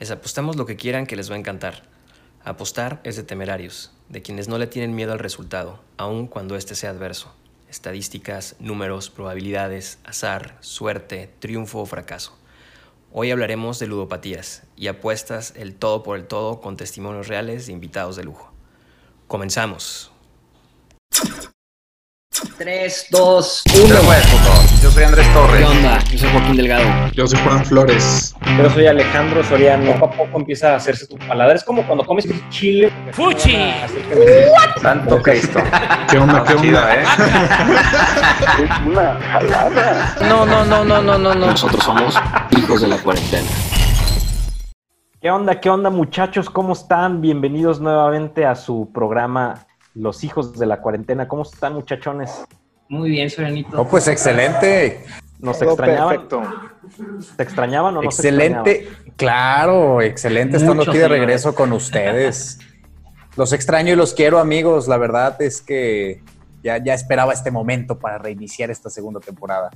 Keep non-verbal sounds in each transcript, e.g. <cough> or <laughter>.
Les apostamos lo que quieran que les va a encantar. Apostar es de temerarios, de quienes no le tienen miedo al resultado, aun cuando éste sea adverso. Estadísticas, números, probabilidades, azar, suerte, triunfo o fracaso. Hoy hablaremos de ludopatías y apuestas el todo por el todo con testimonios reales de invitados de lujo. Comenzamos. 3, 2, 1. Yo soy Andrés Torres. ¿Qué onda? Yo soy Joaquín Delgado. Yo soy Juan Flores. Yo soy Alejandro Soriano. Poco a poco empieza a hacerse tu paladar. Es como cuando comes chile. ¡Fuchi! Santo Cristo. <laughs> ¿Qué onda? ¿Qué onda? ¿eh? <laughs> No, no, no, no, no, no, no. Nosotros somos hijos de la cuarentena. ¿Qué onda? ¿Qué onda, muchachos? ¿Cómo están? Bienvenidos nuevamente a su programa Los hijos de la cuarentena. ¿Cómo están, muchachones? Muy bien, Sorianito. Oh, pues excelente. ¿Nos Todo extrañaban? perfecto. ¿Te extrañaban o no? se Excelente. Claro, excelente estando Mucho, aquí de regreso con ustedes. Los extraño y los quiero, amigos. La verdad es que ya, ya esperaba este momento para reiniciar esta segunda temporada.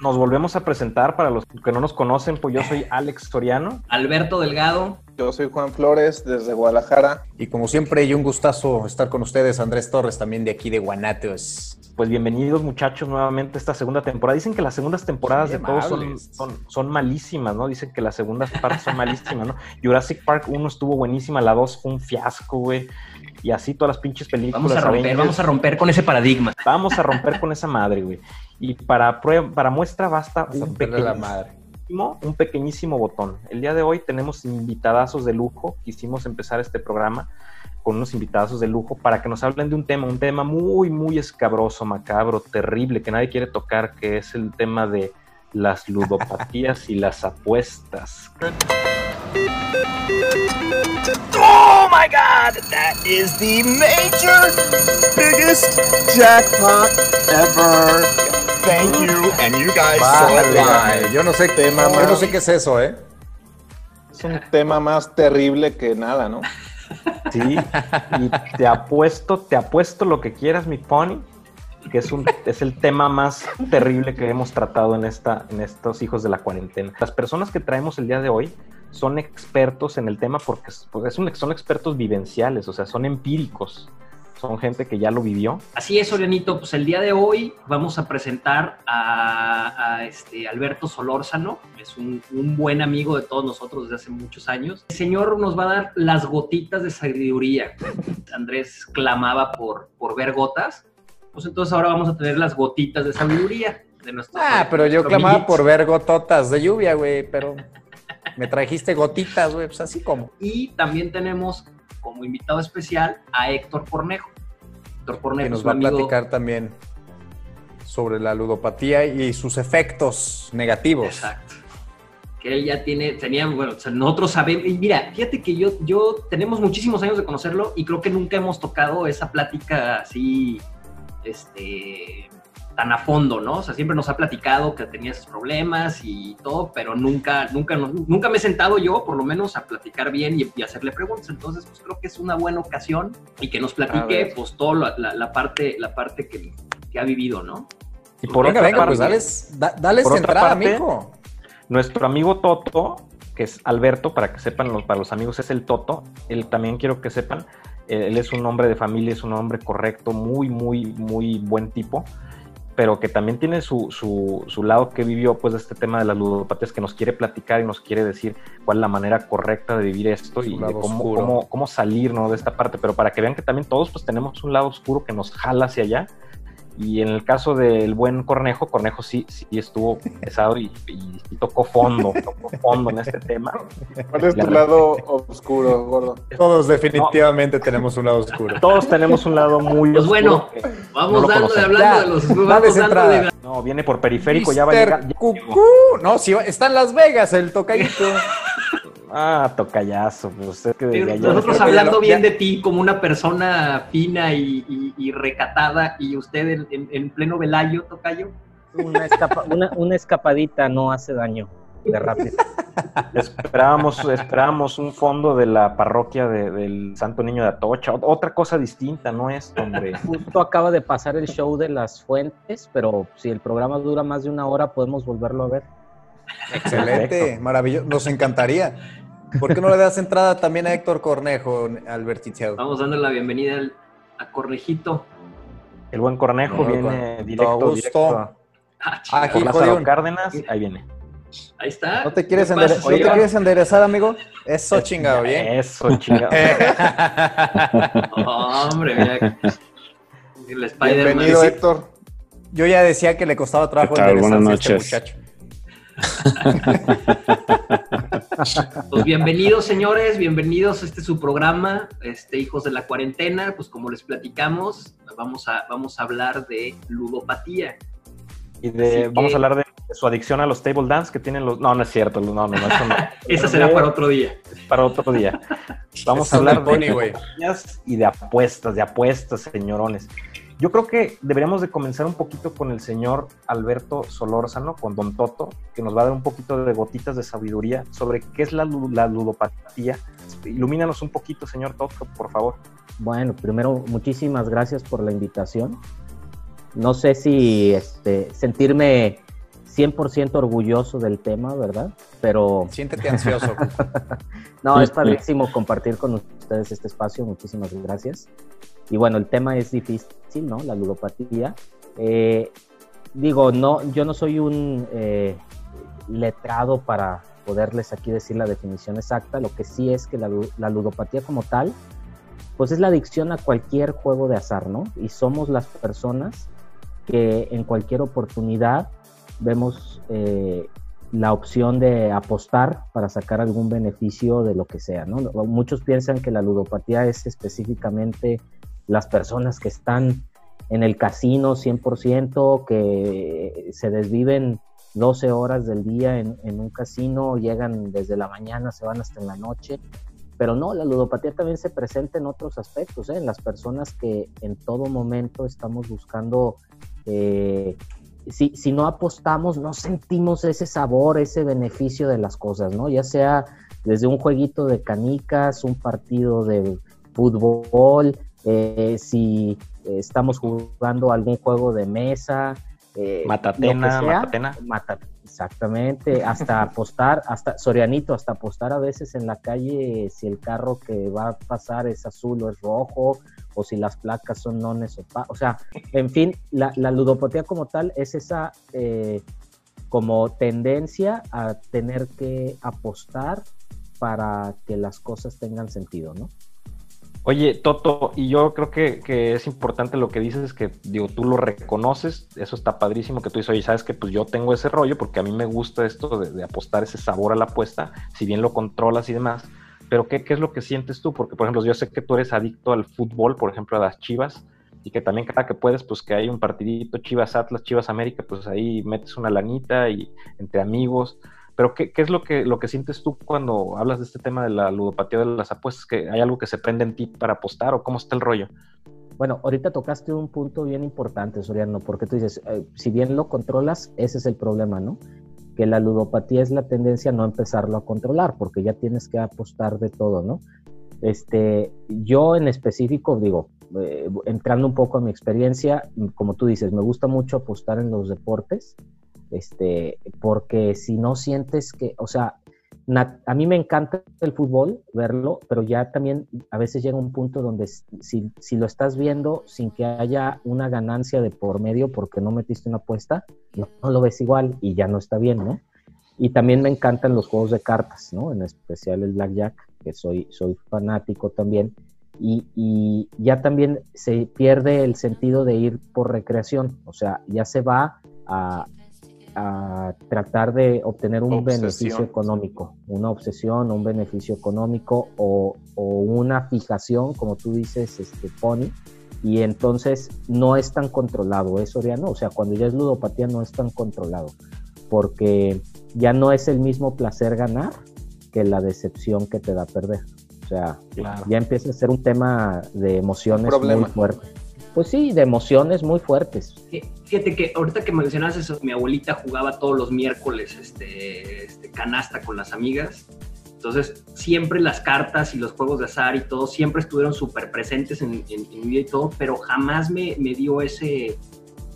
Nos volvemos a presentar para los que no nos conocen, pues yo soy Alex Soriano. Alberto Delgado. Yo soy Juan Flores desde Guadalajara. Y como siempre, y un gustazo estar con ustedes, Andrés Torres, también de aquí de Guanatos. Pues bienvenidos muchachos nuevamente a esta segunda temporada. Dicen que las segundas temporadas de todos son, son, son malísimas, ¿no? Dicen que las segundas partes son malísimas, ¿no? Jurassic Park 1 estuvo buenísima, la 2 fue un fiasco, güey. Y así todas las pinches películas. Vamos a romper, Avengers. vamos a romper con ese paradigma. Vamos a romper con esa madre, güey. Y para, prueba, para muestra basta Vamos un madre. un pequeñísimo botón. El día de hoy tenemos invitadazos de lujo. Quisimos empezar este programa con unos invitadazos de lujo para que nos hablen de un tema, un tema muy, muy escabroso, macabro, terrible, que nadie quiere tocar, que es el tema de las ludopatías y las apuestas. <laughs> Oh my god, that is the major biggest jackpot ever. Thank you, and you guys saw it live. Yo no sé, Tema yo no más. sé qué es eso, ¿eh? Es un tema más terrible que nada, ¿no? Sí, y te apuesto, te apuesto lo que quieras, mi pony, que es, un, es el tema más terrible que hemos tratado en, esta, en estos hijos de la cuarentena. Las personas que traemos el día de hoy son expertos en el tema porque es- pues es un- son expertos vivenciales, o sea, son empíricos, son gente que ya lo vivió. Así es, Sorianito. Pues el día de hoy vamos a presentar a, a, este Alberto Solórzano. Es un, un buen amigo de todos nosotros desde hace muchos años. El señor nos va a dar las gotitas de sabiduría. Andrés clamaba por, por ver gotas. Pues entonces ahora vamos a tener las gotitas de sabiduría de nuestro. Ah, pero yo clamaba por ver gototas de lluvia, güey, pero <laughs> me trajiste gotitas, güey, pues así como. Y también tenemos como invitado especial a Héctor Cornejo. Héctor Cornejo que nos va un a amigo- platicar también sobre la ludopatía y sus efectos negativos. Exacto. Que él ya tiene, tenía, bueno, o sea, nosotros sabemos, y mira, fíjate que yo, yo tenemos muchísimos años de conocerlo y creo que nunca hemos tocado esa plática así, este, tan a fondo, ¿no? O sea, siempre nos ha platicado que tenía esos problemas y todo, pero nunca, nunca, nunca me he sentado yo, por lo menos, a platicar bien y, y hacerle preguntas. Entonces, pues creo que es una buena ocasión y que nos A platique, pues, toda la, la- la parte, la parte que, que ha vivido, ¿no? Y por venga, otra venga, parte, pues dales, da- dales Por otra entrada, parte, mijo. Nuestro amigo Toto, que es Alberto, para que sepan, los, para los amigos es el Toto, él también quiero que sepan, eh, él es un hombre de familia, es un hombre correcto, muy, muy, muy buen tipo, pero que también tiene su, su, su lado que vivió pues de este tema de las ludopatías, que nos quiere platicar y nos quiere decir cuál es la manera correcta de vivir esto Su y de cómo, cómo, cómo salir ¿no? de esta parte, pero para que vean que también todos pues tenemos un lado oscuro que nos jala hacia allá. Y en el caso del buen Cornejo, Cornejo sí, sí estuvo pesado y, y- y tocó fondo, tocó fondo en este tema. ¿Cuál es tu La- lado oscuro, gordo? Todos definitivamente tenemos un lado oscuro. Todos tenemos un lado muy Pues oscuro bueno, que Vamos no lo dando de conocemos. hablando Ya, de los vamos entrada. de no viene por periférico, ya va a llegar. ya Cucú. No, sí, va- está en Las Vegas el tocadito. Ah, tocayazo, pues es que desde allá- Nosotros creo que ya hablando lo- bien ya- de ti como una persona fina y, y- y recatada y usted en, en- en pleno velayo, tocayo. Una, escapa- una, una escapadita no hace daño de rápido. <laughs> Esperábamos, esperábamos un fondo de la parroquia de- del Santo Niño de Atocha, ot- otra cosa distinta, no es, hombre. Justo acaba de pasar el show de las fuentes, pero si el programa dura más de una hora, podemos volverlo a ver. Excelente, maravilloso. Nos encantaría. ¿Por qué no le das entrada también a Héctor Cornejo, Albertito? Vamos dando la bienvenida al- a Cornejito. El buen Cornejo No, viene con directo, todo directo gusto. a- Ah, Ah, Lázaro Cárdenas, ahí viene. Ahí está. ¿No te quieres, ¿Qué endere- pasa, ¿no te quieres enderezar, amigo? Eso chingado, bien. Eso, chingado. <laughs> Hombre, mira. El. Bienvenido. Héctor. Yo ya decía que le costaba trabajo enderezarse a Buenas este noches. muchacho. <laughs> Pues bienvenidos, señores, bienvenidos a este su programa, este Hijos de la Cuarentena. Pues como les platicamos, vamos a, vamos a hablar de ludopatía. Y de, vamos a hablar de su adicción a los table dance que tienen los. No, no es cierto, no, no, no, eso no. <laughs> Esa será para otro día. para otro día. <laughs> Vamos a hablar de noticias y de apuestas, de apuestas, señorones. Yo creo que deberíamos de comenzar un poquito con el señor Alberto Solórzano, con Don Toto, que nos va a dar un poquito de gotitas de sabiduría sobre qué es la, lu- la ludopatía. Ilumínanos un poquito, señor Toto, por favor. Bueno, primero, muchísimas gracias por la invitación. No sé si este, sentirme 100% orgulloso del tema, ¿verdad? Pero Siéntete ansioso. <laughs> no, es padrísimo compartir con ustedes este espacio. Muchísimas gracias. Y bueno, el tema es difícil, ¿no? La ludopatía. Eh, digo, no, yo no soy un eh, letrado para poderles aquí decir la definición exacta. Lo que sí es que la, lu- la ludopatía como tal, pues es la adicción a cualquier juego de azar, ¿no? Y somos las personas que en cualquier oportunidad vemos eh, la opción de apostar para sacar algún beneficio de lo que sea, ¿no? Muchos piensan que la ludopatía es específicamente las personas que están en el casino 100%, que se desviven 12 horas del día en, un casino, llegan desde la mañana, se van hasta en la noche. Pero no, la ludopatía también se presenta en otros aspectos, ¿eh? en las personas que en todo momento estamos buscando, eh, si, si no apostamos, no sentimos ese sabor, ese beneficio de las cosas, ¿no? Ya sea desde un jueguito de canicas, un partido de fútbol, eh, si eh, estamos jugando algún juego de mesa, eh, Matatena, sea, matatena. Mata- exactamente, hasta <laughs> apostar, hasta Sorianito, hasta apostar a veces en la calle si el carro que va a pasar es azul o es rojo, o si las placas son nones o pa, o sea, en fin, la, la ludopatía como tal es esa eh, como tendencia a tener que apostar para que las cosas tengan sentido, ¿no? Oye, Toto, y yo creo que, que es importante lo que dices, que digo, tú lo reconoces, eso está padrísimo que tú dices, oye, sabes que pues yo tengo ese rollo porque a mí me gusta esto de, de apostar ese sabor a la apuesta, si bien lo controlas y demás, pero ¿qué, ¿qué es lo que sientes tú? Porque, por ejemplo, yo sé que tú eres adicto al fútbol, por ejemplo, a las chivas, y que también cada que puedes, pues que hay un partidito Chivas Atlas, Chivas América, pues ahí metes una lanita y entre amigos. Pero ¿qué, es lo que, lo que sientes tú cuando hablas de este tema de la ludopatía de las apuestas? ¿Que hay algo que se prende en ti para apostar o cómo está el rollo? Bueno, ahorita tocaste un punto bien importante, Soriano, porque tú dices, eh, si bien lo controlas, ese es el problema, ¿no? Que la ludopatía es la tendencia a no empezarlo a controlar, porque ya tienes que apostar de todo, ¿no? Este, yo en específico, digo, eh, entrando un poco a mi experiencia, como tú dices, me gusta mucho apostar en los deportes, este, porque si no sientes que, o sea, a mí me encanta el fútbol, verlo, pero ya también a veces llega un punto donde si, si lo estás viendo sin que haya una ganancia de por medio porque no metiste una apuesta, no, no lo ves igual y ya no está bien, ¿no? Y también me encantan los juegos de cartas, ¿no? En especial el blackjack, que soy, soy fanático también. Y, y ya también se pierde el sentido de ir por recreación, o sea, ya se va a, a tratar de obtener un Obsesión. beneficio económico, una obsesión, un beneficio económico o, o una fijación, como tú dices, este, Pony, y entonces no es tan controlado, ¿eh, Soriano? O sea, cuando ya es ludopatía no es tan controlado, porque ya no es el mismo placer ganar que la decepción que te da perder. O sea, Claro. ya empieza a ser un tema de emociones muy fuertes. Pues sí, de emociones muy fuertes. Fí- Fíjate que ahorita que mencionas eso, mi abuelita jugaba todos los miércoles este, este, canasta con las amigas. Entonces, siempre las cartas y los juegos de azar y todo siempre estuvieron súper presentes en, en- en mi vida y todo, pero jamás me, me dio ese.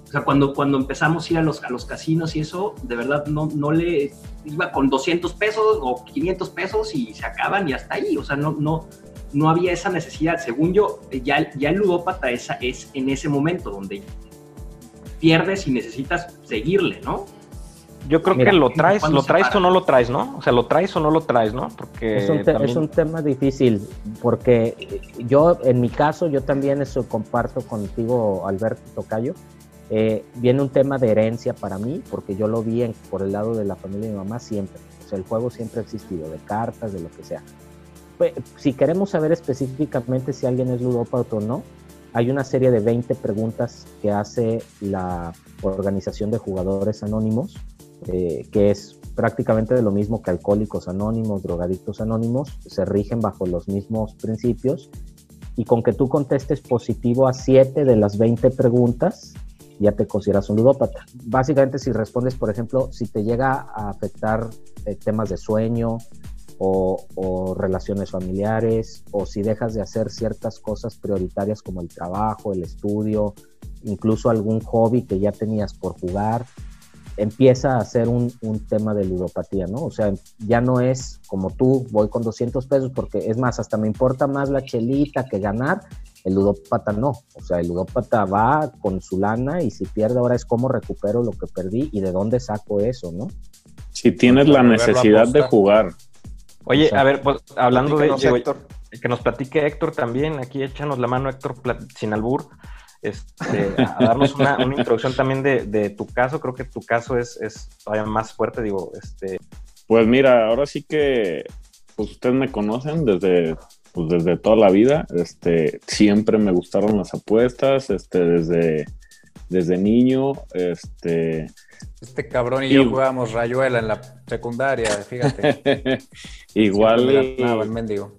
O sea, cuando, cuando empezamos a ir a los, a los casinos y eso, de verdad no, no le. iba con 200 pesos o 500 pesos y se acaban y hasta ahí. O sea, no, no, no había esa necesidad. Según yo, ya, ya el ludópata esa es en ese momento donde pierdes y necesitas seguirle, ¿no? Yo creo Mira, que lo traes, ¿cuándo lo traes para? o no lo traes, ¿no? O sea, lo traes o no lo traes, ¿no? Porque Es un, te- también- es un tema difícil porque yo, en mi caso, yo también eso comparto contigo, Alberto Tocayo. eh, viene un tema de herencia para mí, porque yo lo vi en- por el lado de la familia de mi mamá siempre. O sea, el juego siempre ha existido, de cartas, de lo que sea. Si queremos saber específicamente si alguien es ludópata o no, hay una serie de 20 preguntas que hace la Organización de Jugadores Anónimos, eh, que es prácticamente lo mismo que Alcohólicos Anónimos, Drogadictos Anónimos, se rigen bajo los mismos principios y con que tú contestes positivo a 7 de las 20 preguntas, ya te consideras un ludópata. Básicamente si respondes, por ejemplo, si te llega a afectar eh, temas de sueño o, o relaciones familiares, o si dejas de hacer ciertas cosas prioritarias como el trabajo, el estudio, incluso algún hobby que ya tenías por jugar, empieza a ser un, un tema de ludopatía, ¿no? O sea, ya no es como tú, voy con 200 pesos, porque es más, hasta me importa más la chelita que ganar, el ludópata no. O sea, el ludópata va con su lana y si pierde ahora es cómo recupero lo que perdí y de dónde saco eso, ¿no? Si tienes la necesidad de jugar. Oye, a ver, pues hablando de Héctor. que nos platique Héctor también, aquí échanos la mano Héctor sin albur, este, a a darnos una, una introducción también de, de tu caso, creo que tu caso es, es todavía más fuerte, digo, este, Pues mira, ahora sí que pues ustedes me conocen desde pues desde toda la vida, este siempre me gustaron las apuestas, este desde desde niño, este Este cabrón y Y- yo jugábamos rayuela en la secundaria, fíjate. <laughs> igual el mendigo.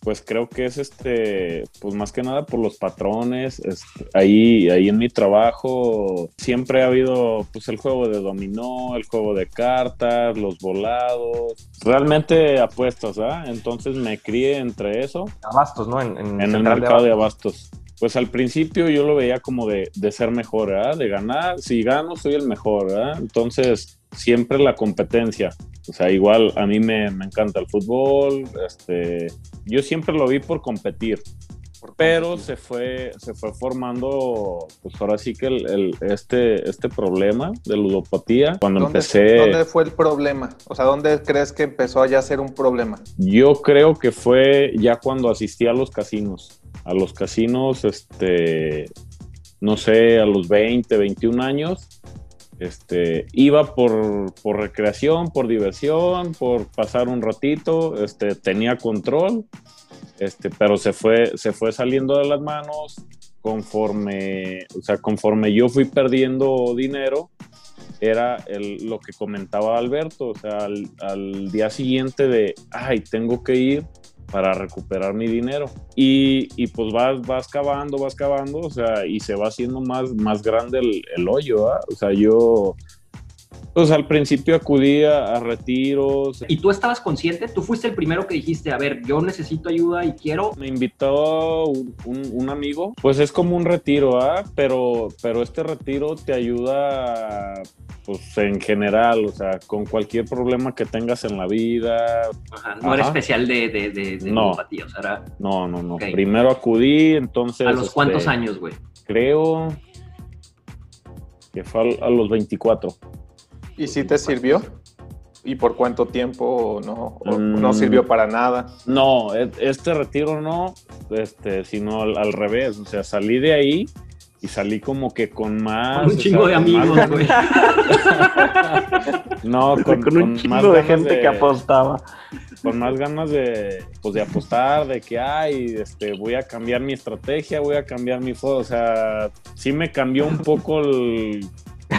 pues creo que es este, pues más que nada por los patrones, este, ahí, ahí en mi trabajo siempre ha habido pues el juego de dominó, el juego de cartas, los volados, realmente apuestas, ¿ah? Entonces me crié entre eso abastos, ¿no? En, en en el mercado de Abastos. Pues al principio yo lo veía como de, de ser mejor. De ganar, si gano soy el mejor. Entonces siempre la competencia. O sea, igual a mí me, me encanta el fútbol, este, yo siempre lo vi por competir, pero se fue, se fue formando, pues ahora sí que el, el- este, este problema de ludopatía, cuando ¿Dónde, empecé, ¿Dónde fue el problema? O sea, ¿dónde crees que empezó a ya ser un problema? Yo creo que fue ya cuando asistí a los casinos. A los casinos, este, no sé, a los 20, 21 años. Este, iba por, por recreación, por diversión, por pasar un ratito, este, tenía control, este, pero se fue, se fue saliendo de las manos conforme, o sea, conforme yo fui perdiendo dinero, era el- lo que comentaba Alberto, o sea, al, día siguiente de, ay, tengo que ir para recuperar mi dinero. Y, y pues vas, vas cavando, vas cavando, o sea, y se va haciendo más, más grande el, el hoyo, ¿ah? O sea, yo, pues al principio acudía a retiros, ¿Y tú estabas consciente? ¿Tú fuiste el primero que dijiste, a ver, yo necesito ayuda y quiero? me invitó un, un- un amigo, pues es como un retiro, ¿ah? Pero, pero este retiro te ayuda, pues en general, o sea, con cualquier problema que tengas en la vida. Ajá, no era especial de, de, de, de No. ludopatía, o sea, era... No, no, no. Primero acudí, entonces... ¿A los este, cuántos años, güey? Creo que fue a los 24. ¿Y si te sirvió? ¿Y por cuánto tiempo no, o Mm. no sirvió para nada? No, e- este retiro no, este, sino al, al revés. O sea, salí de ahí y salí como que con más. Con un o chingo sea, de amigos, güey. <laughs> No, con, Con, un con más chingo de ganas gente que apostaba. Con más ganas de, pues, de apostar, de que, ay, este, voy a cambiar mi estrategia, voy a cambiar mi foto. O sea, sí me cambió un poco el-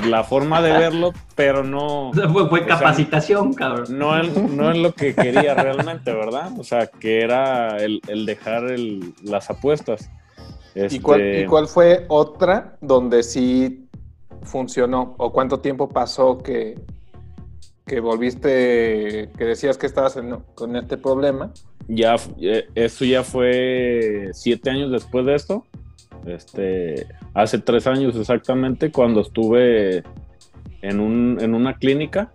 la forma de verlo, pero no, <laughs> O sea, fue, fue O sea, capacitación, cabrón. no, es, no es lo que quería realmente, ¿verdad? O sea, que era el, el dejar el- las apuestas. ¿Y, cuál, Este, y cuál fue otra donde sí funcionó? ¿O cuánto tiempo pasó que, que volviste, que decías que estabas en- con este problema? ya, eh, eso ya fue siete años después de esto. Este, hace tres años exactamente, cuando estuve en, un, en una clínica.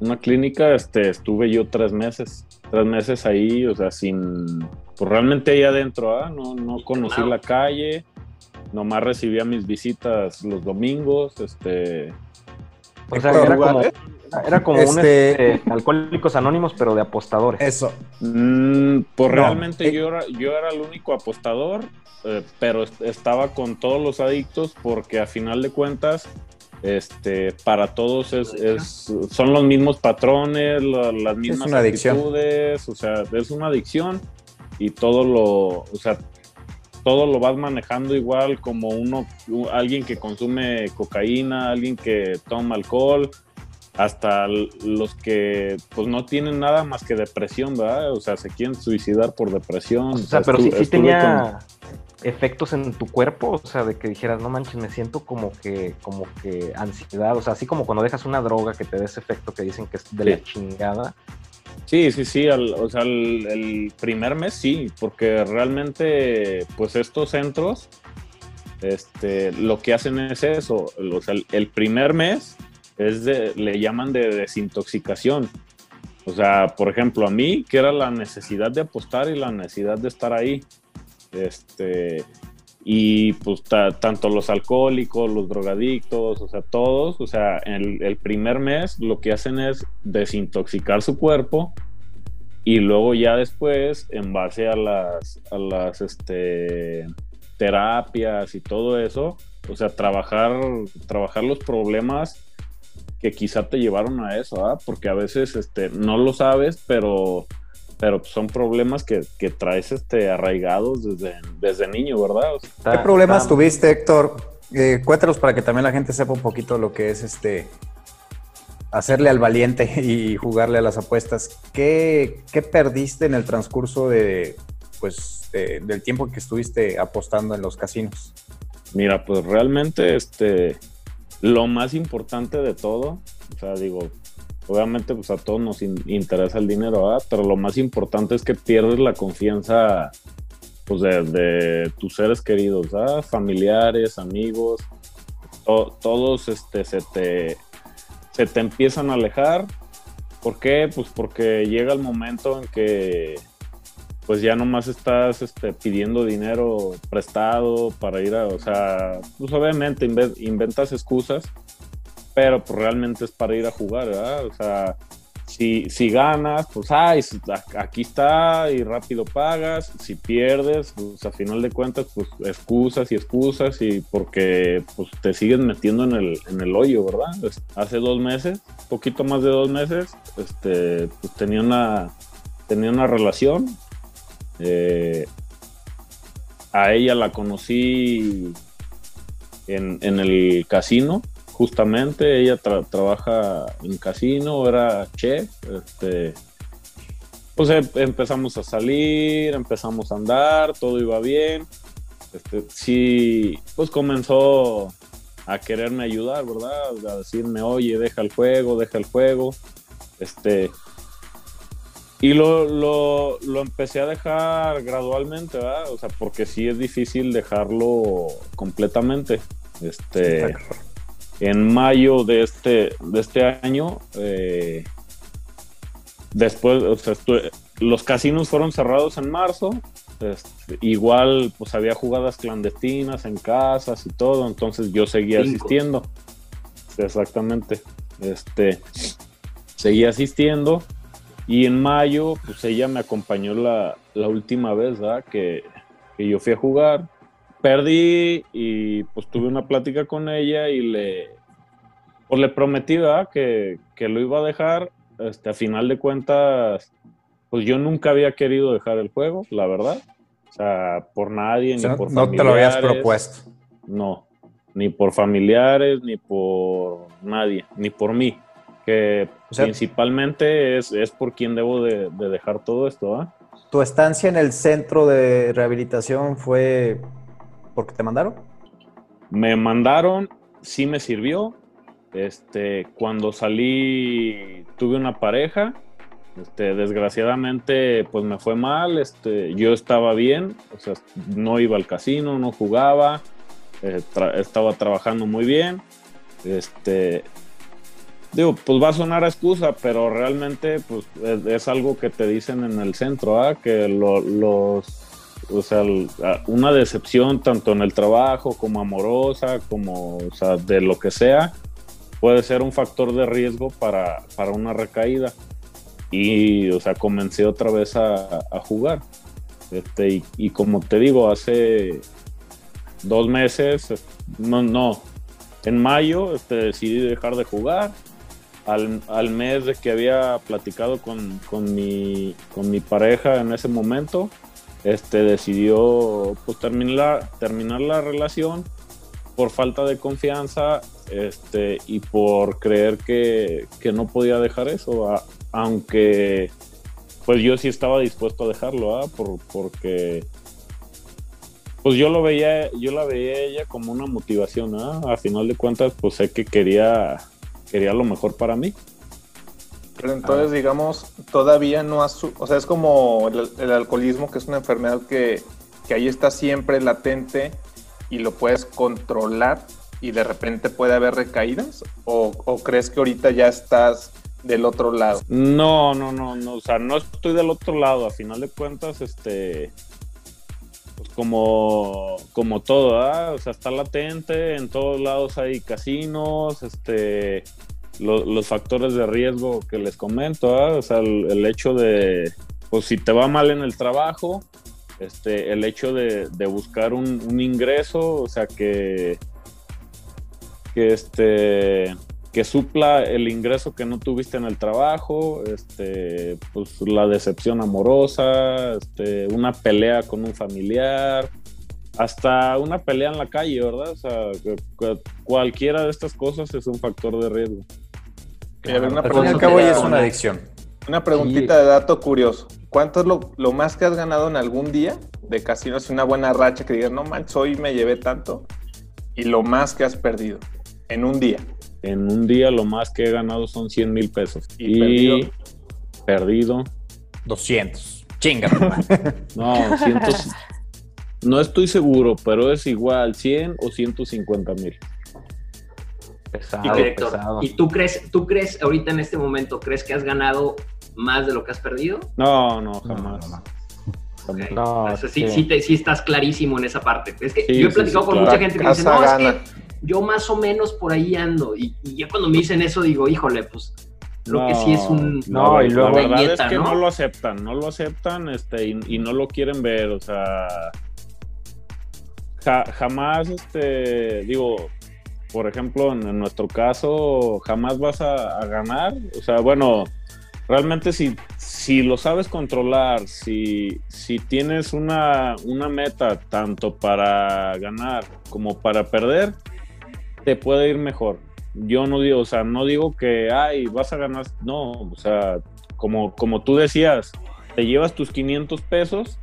una clínica, este, estuve yo tres meses, tres meses ahí, o sea, sin, pues realmente ahí adentro, ¿ah? no, no conocí Claro. la calle, nomás recibía mis visitas los domingos, este, O sea, era como. Era como un Este- este, alcohólicos anónimos, pero de apostadores. Eso. Mm, pues No, realmente eh. yo, era, yo era el único apostador, eh, pero est- estaba con todos los adictos porque a final de cuentas, este, para todos es, es- son los mismos patrones, la- las mismas una adicción. actitudes, o sea, es una adicción y todo lo, o sea, todo lo vas manejando igual como uno, alguien que consume cocaína, alguien que toma alcohol, hasta los que pues no tienen nada más que depresión, ¿verdad? O sea, se quieren suicidar por depresión. O sea, pero sí, sí tenía efectos en tu cuerpo, o sea, de que dijeras, no manches, me siento como que, como que ansiedad, o sea, así como cuando dejas una droga que te da ese efecto que dicen que es de Sí. la chingada. Sí, sí, sí, al- o sea, el, el primer mes sí, porque realmente pues estos centros este, lo que hacen es eso, o sea, el primer mes es de, le llaman de desintoxicación. O sea, por ejemplo, a mí, que era la necesidad de apostar y la necesidad de estar ahí. Este, y pues ta- tanto los alcohólicos, los drogadictos, o sea, todos, o sea, el, el primer mes lo que hacen es desintoxicar su cuerpo y luego ya después, en base a las, a las este, terapias y todo eso, o sea, trabajar, trabajar los problemas que quizá te llevaron a eso, ¿ah? porque a veces este, no lo sabes, pero, pero son problemas que, que traes este, arraigados desde, desde niño, ¿verdad? O sea, ¿Qué Está- problemas está- tuviste, Héctor? Eh, cuéntanos para que también la gente sepa un poquito lo que es este hacerle al valiente <laughs> y jugarle a las apuestas. ¿Qué, qué perdiste en el transcurso de pues de- del tiempo que estuviste apostando en los casinos? Mira, pues realmente este, lo más importante de todo, o sea, digo, obviamente pues a todos nos in- interesa el dinero, ¿verdad? pero lo más importante es que pierdes la confianza pues de, de tus seres queridos, ¿verdad? familiares, amigos, to- todos este, se, te, se te empiezan a alejar. ¿Por qué? Pues porque llega el momento en que pues ya nomás estás este, pidiendo dinero prestado para ir a, o sea, pues obviamente inve- inventas excusas, pero pues realmente es para ir a jugar, ¿verdad? O sea, si, si ganas, pues ay, aquí está y rápido pagas, si pierdes, pues a final de cuentas, pues excusas y excusas y porque pues te sigues metiendo en el, en el hoyo, ¿verdad? Hace dos meses, poquito más de dos meses, este, pues tenía una, tenía una relación eh, a ella la conocí en, el casino, justamente. Ella tra- trabaja en casino, era chef. Este, pues em- empezamos a salir, empezamos a andar, todo iba bien. Este, sí, pues comenzó a quererme ayudar, ¿verdad? A decirme, oye, deja el juego, deja el juego. Este, y lo, lo, lo empecé a dejar gradualmente, ¿verdad? O sea, porque sí es difícil dejarlo completamente. Este, en mayo de este, de este año, eh, después, o sea, los casinos fueron cerrados en marzo. este, igual, pues había jugadas clandestinas en casas y todo, entonces yo seguía Cinco. asistiendo. Exactamente. Este, seguía asistiendo. Y en mayo, pues ella me acompañó la, la última vez, ¿verdad? Que, que yo fui a jugar. Perdí y pues tuve una plática con ella y le, pues, le prometí, ¿verdad? Que, que lo iba a dejar. Este, a final de cuentas, pues yo nunca había querido dejar el juego, la verdad. O sea, por nadie, O sea, ni por no te lo habías propuesto. No, ni por familiares, ni por nadie, ni por mí. Que O sea- principalmente es, es por quien debo de, de dejar todo esto, ¿ah? ¿Tu estancia en el centro de rehabilitación fue porque te mandaron? Me mandaron, sí me sirvió. Este, cuando salí tuve una pareja. Este, desgraciadamente, pues me fue mal. Este, yo estaba bien, o sea, no iba al casino, no jugaba, eh, tra- estaba trabajando muy bien. Este, digo, pues va a sonar excusa, pero realmente pues es, algo que te dicen en el centro, ¿ah? que lo- los, o sea, una decepción tanto en el trabajo como amorosa, como, de lo que sea, puede ser un factor de riesgo para, para una recaída. Y, o sea, comencé otra vez a, jugar. Este, y, y como te digo, hace dos meses, no, no, en mayo este, decidí dejar de jugar. Al, al mes de que había platicado con, con mi, con mi pareja en ese momento, este, decidió pues, terminar, terminar la relación por falta de confianza este, y por creer que, que no podía dejar eso, aunque pues yo sí estaba dispuesto a dejarlo, ¿ah? Por- porque pues yo lo veía, yo la veía ella como una motivación, ¿ah? A final de cuentas, pues sé que quería, quería lo mejor para mí. Pero entonces, digamos, todavía no has... su- O sea, es como el, el alcoholismo, que es una enfermedad que, que ahí está siempre latente y lo puedes controlar y de repente puede haber recaídas. ¿O, o crees que ahorita ya estás del otro lado? No, no, no, no, o sea, no estoy del otro lado, a final de cuentas, este, como, como todo, ¿ah? o sea, está latente, en todos lados hay casinos, este, lo- los factores de riesgo que les comento, ¿ah? o sea, el, hecho de, pues si te va mal en el trabajo, este, el hecho de, buscar un ingreso, o sea, que, que este, que supla el ingreso que no tuviste en el trabajo, este, pues la decepción amorosa, este, una pelea con un familiar, hasta una pelea en la calle, ¿verdad? O sea, que- que cualquiera de estas cosas es un factor de riesgo. Ver, una Al fin y al pregunta, cabo ya es una adicción. una preguntita de dato curioso. ¿Cuánto es lo, lo más que has ganado en algún día de casinos? Una buena racha que digas, no manches, hoy me llevé tanto. Y lo más que has perdido en un día. En un día lo más que he ganado son 100 mil pesos. ¿Y Y, perdido? perdido, 200. Chinga. <laughs> no, 100, no estoy seguro, pero es igual, 100 o 150 mil. Pesado, Y, Héctor, pesado. ¿y tú crees, tú crees ahorita en este momento, crees que has ganado más de lo que has perdido? No, no, jamás. no, no. Jamás. No, O sea, sí, sí. sí, te- sí estás clarísimo en esa parte. Es que Sí, yo he platicado sí, con claro. mucha gente que dice, no, gana. es que yo más o menos por ahí ando. Y, y ya cuando me dicen eso digo, híjole, pues lo que sí es un... No, la- y luego- la verdad es que ¿no? ¿no? lo aceptan, no lo aceptan este, y, y no lo quieren ver, o sea, ja- jamás, este, digo, por ejemplo, en, en nuestro caso, jamás vas a, a ganar, o sea, bueno, realmente si, si lo sabes controlar, si, si tienes una, una meta tanto para ganar como para perder, te puede ir mejor. Yo no digo, o sea, no digo que, ay, vas a ganar, no, o sea, como, como tú decías, te llevas tus 500 pesos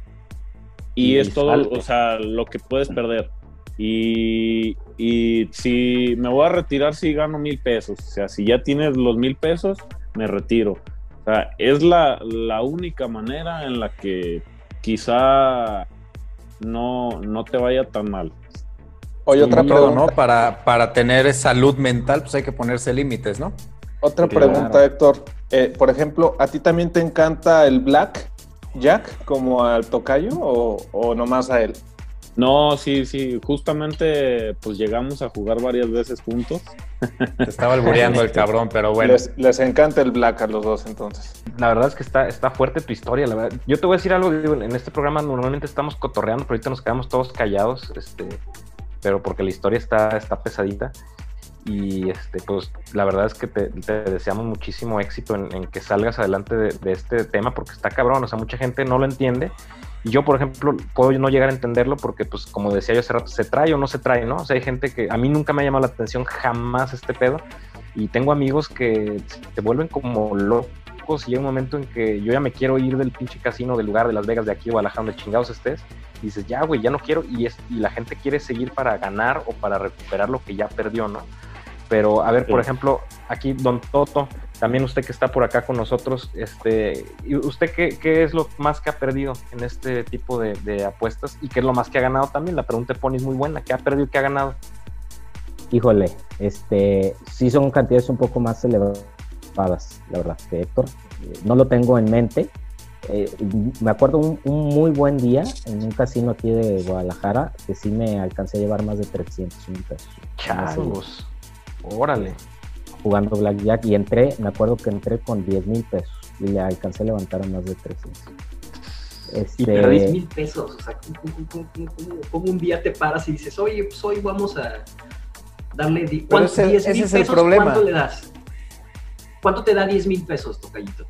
y, Y es todo, salte. o sea, lo que puedes perder. Y, y si me voy a retirar si gano mil pesos, o sea, si ya tienes los mil pesos, me retiro. O sea, es la, la única manera en la que quizá no, no te vaya tan mal. Oye, otra Como todo, pregunta. ¿no? Para, para tener salud mental, pues hay que ponerse límites, ¿no? Otra Claro. pregunta, Héctor. Eh, por ejemplo, ¿a ti también te encanta el Black Jack como al tocayo o, o nomás a él? No, sí, sí, justamente pues llegamos a jugar varias veces juntos. Te estaba albureando el cabrón, pero bueno. Les, les encanta el Black a los dos entonces. La verdad es que está, está fuerte tu historia, la verdad. Yo te voy a decir algo, digo, en este programa normalmente estamos cotorreando, pero ahorita nos quedamos todos callados, este, pero porque la historia está, está pesadita. Y este, pues la verdad es que te, te deseamos muchísimo éxito en, en que salgas adelante de, de este tema, porque está cabrón, o sea, mucha gente no lo entiende. Y yo, por ejemplo, puedo no llegar a entenderlo porque, pues, como decía yo hace rato, se trae o no se trae, ¿no? O sea, hay gente que a mí nunca me ha llamado la atención jamás este pedo. Y tengo amigos que se vuelven como locos y hay un momento en que yo ya me quiero ir del pinche casino del lugar de Las Vegas de aquí Guadalajara donde chingados estés. Y dices, ya, güey, ya no quiero. Y, es, y la gente quiere seguir para ganar o para recuperar lo que ya perdió, ¿no? Pero, a ver, por ejemplo, aquí Don Toto, también usted que está por acá con nosotros, este, ¿y ¿usted qué, qué es lo más que ha perdido en este tipo de, de apuestas? ¿Y qué es lo más que ha ganado también? La pregunta de Pony es muy buena. ¿Qué ha perdido y qué ha ganado? Híjole, este, sí son cantidades un poco más elevadas, la verdad, que Héctor. Eh, No lo tengo en mente. Eh, me acuerdo un, un muy buen día en un casino aquí de Guadalajara que sí me alcancé a llevar más de 300 mil pesos. Changos. Órale. Jugando Blackjack y entré, me acuerdo que entré con 10 mil pesos y le alcancé a levantar a más de 300. Este, Pero 10 mil pesos, o sea, ¿cómo, cómo- cómo- cómo- cómo un día te paras y dices, oye, pues hoy vamos a darle di- Pero ¿cuánto- ese- 10 ese mil es el pesos, problema. ¿Cuánto le das? ¿Cuánto te da 10 mil pesos, Tocayito?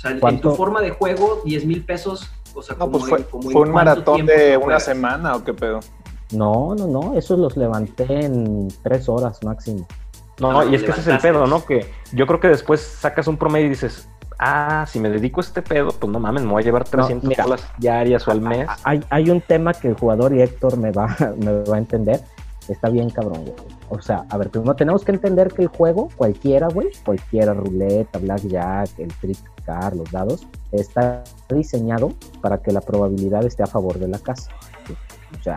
O sea, en tu forma de juego, 10 mil pesos, o sea, No, como pues fue, en- un maratón de una juegas? semana o qué pedo. No, no, no, esos los levanté en tres horas máximo. No, No, y es que ese es el pedo, ¿no? Que yo creo que después sacas un promedio y dices, ah, si me dedico a este pedo, pues no mames, me voy a llevar 300 mira. bolas diarias o al mes. Hay, hay un tema que el jugador y Héctor me va, <laughs> me va a entender. Está bien cabrón, güey. O sea, a ver, primero tenemos que entender que el juego, cualquiera, güey, cualquiera, ruleta, blackjack, el trick card, los dados, está diseñado para que la probabilidad esté a favor de la casa. ¿sí? O sea,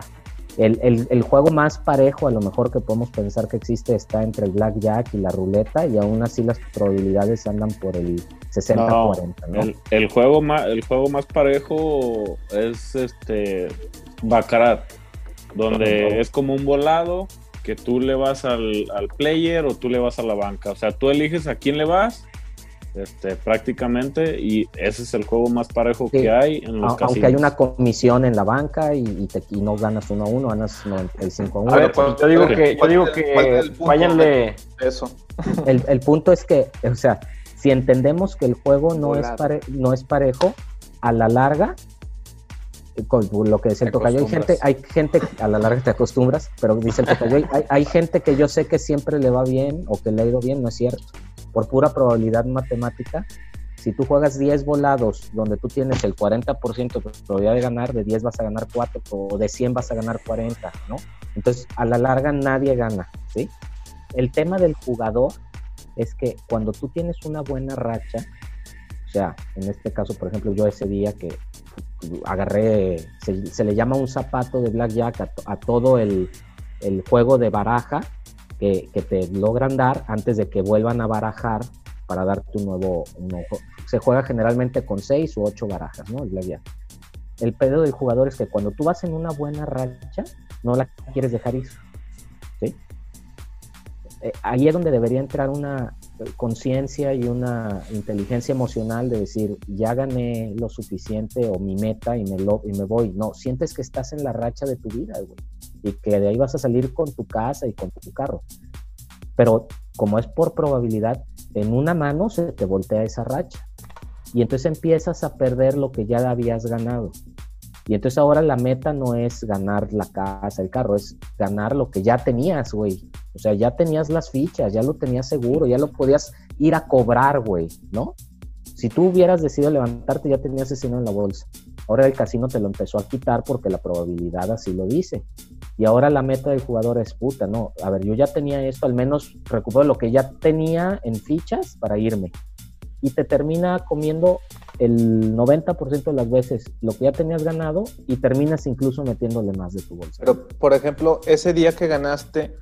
el, el- el juego más parejo, a lo mejor que podemos pensar que existe, está entre el blackjack y la ruleta, y aún así las probabilidades andan por el 60-40, ¿no? El, el juego más, el juego más parejo es este Baccarat, donde es como un volado que tú le vas al, al player o tú le vas a la banca. O sea, tú eliges a quién le vas, este, prácticamente, y ese es el juego más parejo Sí. que hay en los A- casinos. aunque hay una comisión en la banca y, y te- y no ganas 1 a 1, ganas 95 a 1. A ver, ¿cuál- yo digo que, yo digo que váyanle, Eso. el, el punto es que, o sea, si entendemos que el juego no, es, pare- no es parejo, a la larga, con lo que decía el tocayo, hay gente, hay gente, a la larga te acostumbras, pero dice el tocayo, hay, hay gente que yo sé que siempre le va bien o que le ha ido bien, no es cierto. Por pura probabilidad matemática, si tú juegas 10 volados donde tú tienes el 40% de probabilidad de ganar, de 10 vas a ganar 4 o de 100 vas a ganar 40, ¿no? Entonces, a la larga nadie gana, ¿sí? El tema del jugador es que cuando tú tienes una buena racha, o sea, en este caso, por ejemplo, yo ese día que agarré, se, le llama un zapato de blackjack a, a todo el, el juego de baraja que, que te logran dar antes de que vuelvan a barajar para darte un nuevo, un. Se juega generalmente con seis u ocho barajas, ¿no? El blackjack. El pedo del jugador es que cuando tú vas en una buena racha, no la quieres dejar ir. Eh, ahí es donde debería entrar una conciencia y una inteligencia emocional de decir, ya gané lo suficiente o mi meta y me, lo, y me voy. No, sientes que estás en la racha de tu vida. Y que de ahí vas a salir con tu casa y con tu carro. Pero como es por probabilidad, en una mano se te voltea esa racha. Y entonces empiezas a perder lo que ya habías ganado. Y entonces ahora la meta no es ganar la casa, el carro, es ganar lo que ya tenías, güey. O sea, ya tenías las fichas, ya lo tenías seguro, ya lo podías ir a cobrar, güey, ¿no? Si tú hubieras decidido levantarte, ya tenías ese en la bolsa. Ahora el casino te lo empezó a quitar porque la probabilidad así lo dice. Y ahora la meta del jugador es puta, no. A ver, yo ya tenía esto, al menos recupero lo que ya tenía en fichas para irme. Y te termina comiendo el 90% de las veces lo que ya tenías ganado y terminas incluso metiéndole más de tu bolsa. Pero, por ejemplo, ese día que ganaste,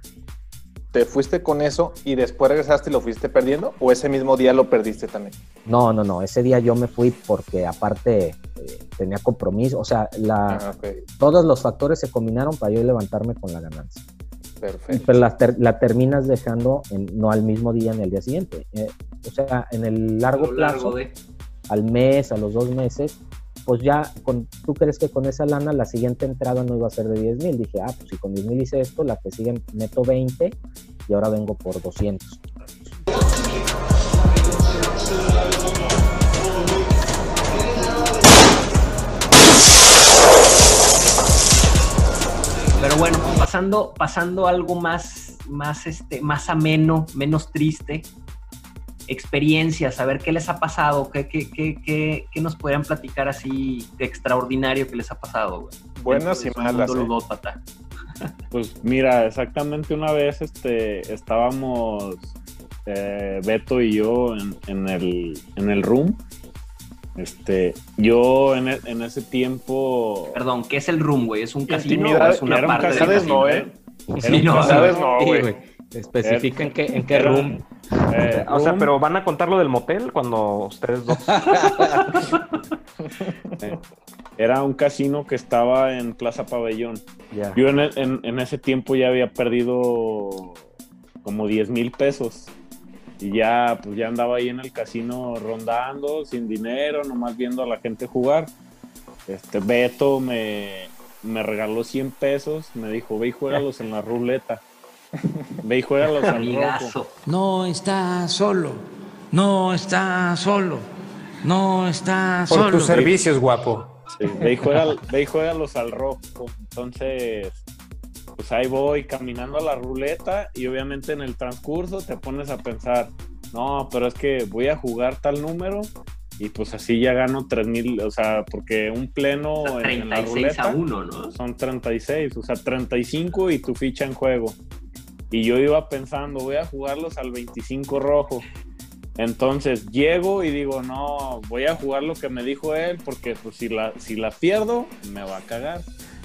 ¿te fuiste con eso y después regresaste y lo fuiste perdiendo? ¿O ese mismo día lo perdiste también? No, no, no. Ese día yo me fui porque aparte eh, tenía compromiso. O sea, la, Ah, todos los factores se combinaron para yo levantarme con la ganancia. perfecto. Pero la, ter- la terminas dejando en- no al mismo día ni al día siguiente. Eh, o sea, en el largo plazo, largo de... al mes, a los dos meses, pues ya, con, tú crees que con esa lana la siguiente entrada no iba a ser de 10 mil. Dije, ah, pues si con 10 mil hice esto, la que sigue meto 20 y ahora vengo por 200. Pero bueno, pasando, pasando algo más, más, este, más ameno, menos triste, experiencias, a ver qué les ha pasado, qué, qué, qué, qué, qué nos podrían platicar así de extraordinario que les ha pasado, güey. Buenas y de malas. mundo ¿eh? Pues mira, exactamente una vez este, estábamos eh, Beto y yo en, en el, en el room. Este, yo en, e- en ese tiempo. Perdón, ¿qué es el room, güey? ¿Es un casino o Intimidad- es una un parte del casino, casino? no, era- ¿eh? Sí, no, ¿sabes? No, Sí, güey. Especifica en qué, en qué room. Eh, O sea, room, pero van a contar lo del motel cuando ustedes dos. <laughs> Era un casino que estaba en Plaza Pabellón. Yo en, en- en ese tiempo ya había perdido como 10 mil pesos. Y ya, pues ya andaba ahí en el casino rondando, sin dinero, nomás viendo a la gente jugar. Este Beto me, me regaló 100 pesos, me dijo, ve y juégalos en la ruleta. Ve y juégalos al. No está solo, no está solo, no está Por solo. tus servicios, guapo. Sí, ve, y juega- ve y juégalos al rojo. Entonces, pues ahí voy caminando a la ruleta y obviamente en el transcurso te pones a pensar, no, pero es que voy a jugar tal número y pues así ya gano 3 mil, o sea, porque un pleno en, en la 36 a ruleta 1, ¿no? son 36, o sea, 35 y tu ficha en juego. Y yo iba pensando, voy a jugarlos al 25 rojo. Entonces llego y digo, no, voy a jugar lo que me dijo él, porque pues, si, la, si la pierdo, me va a cagar.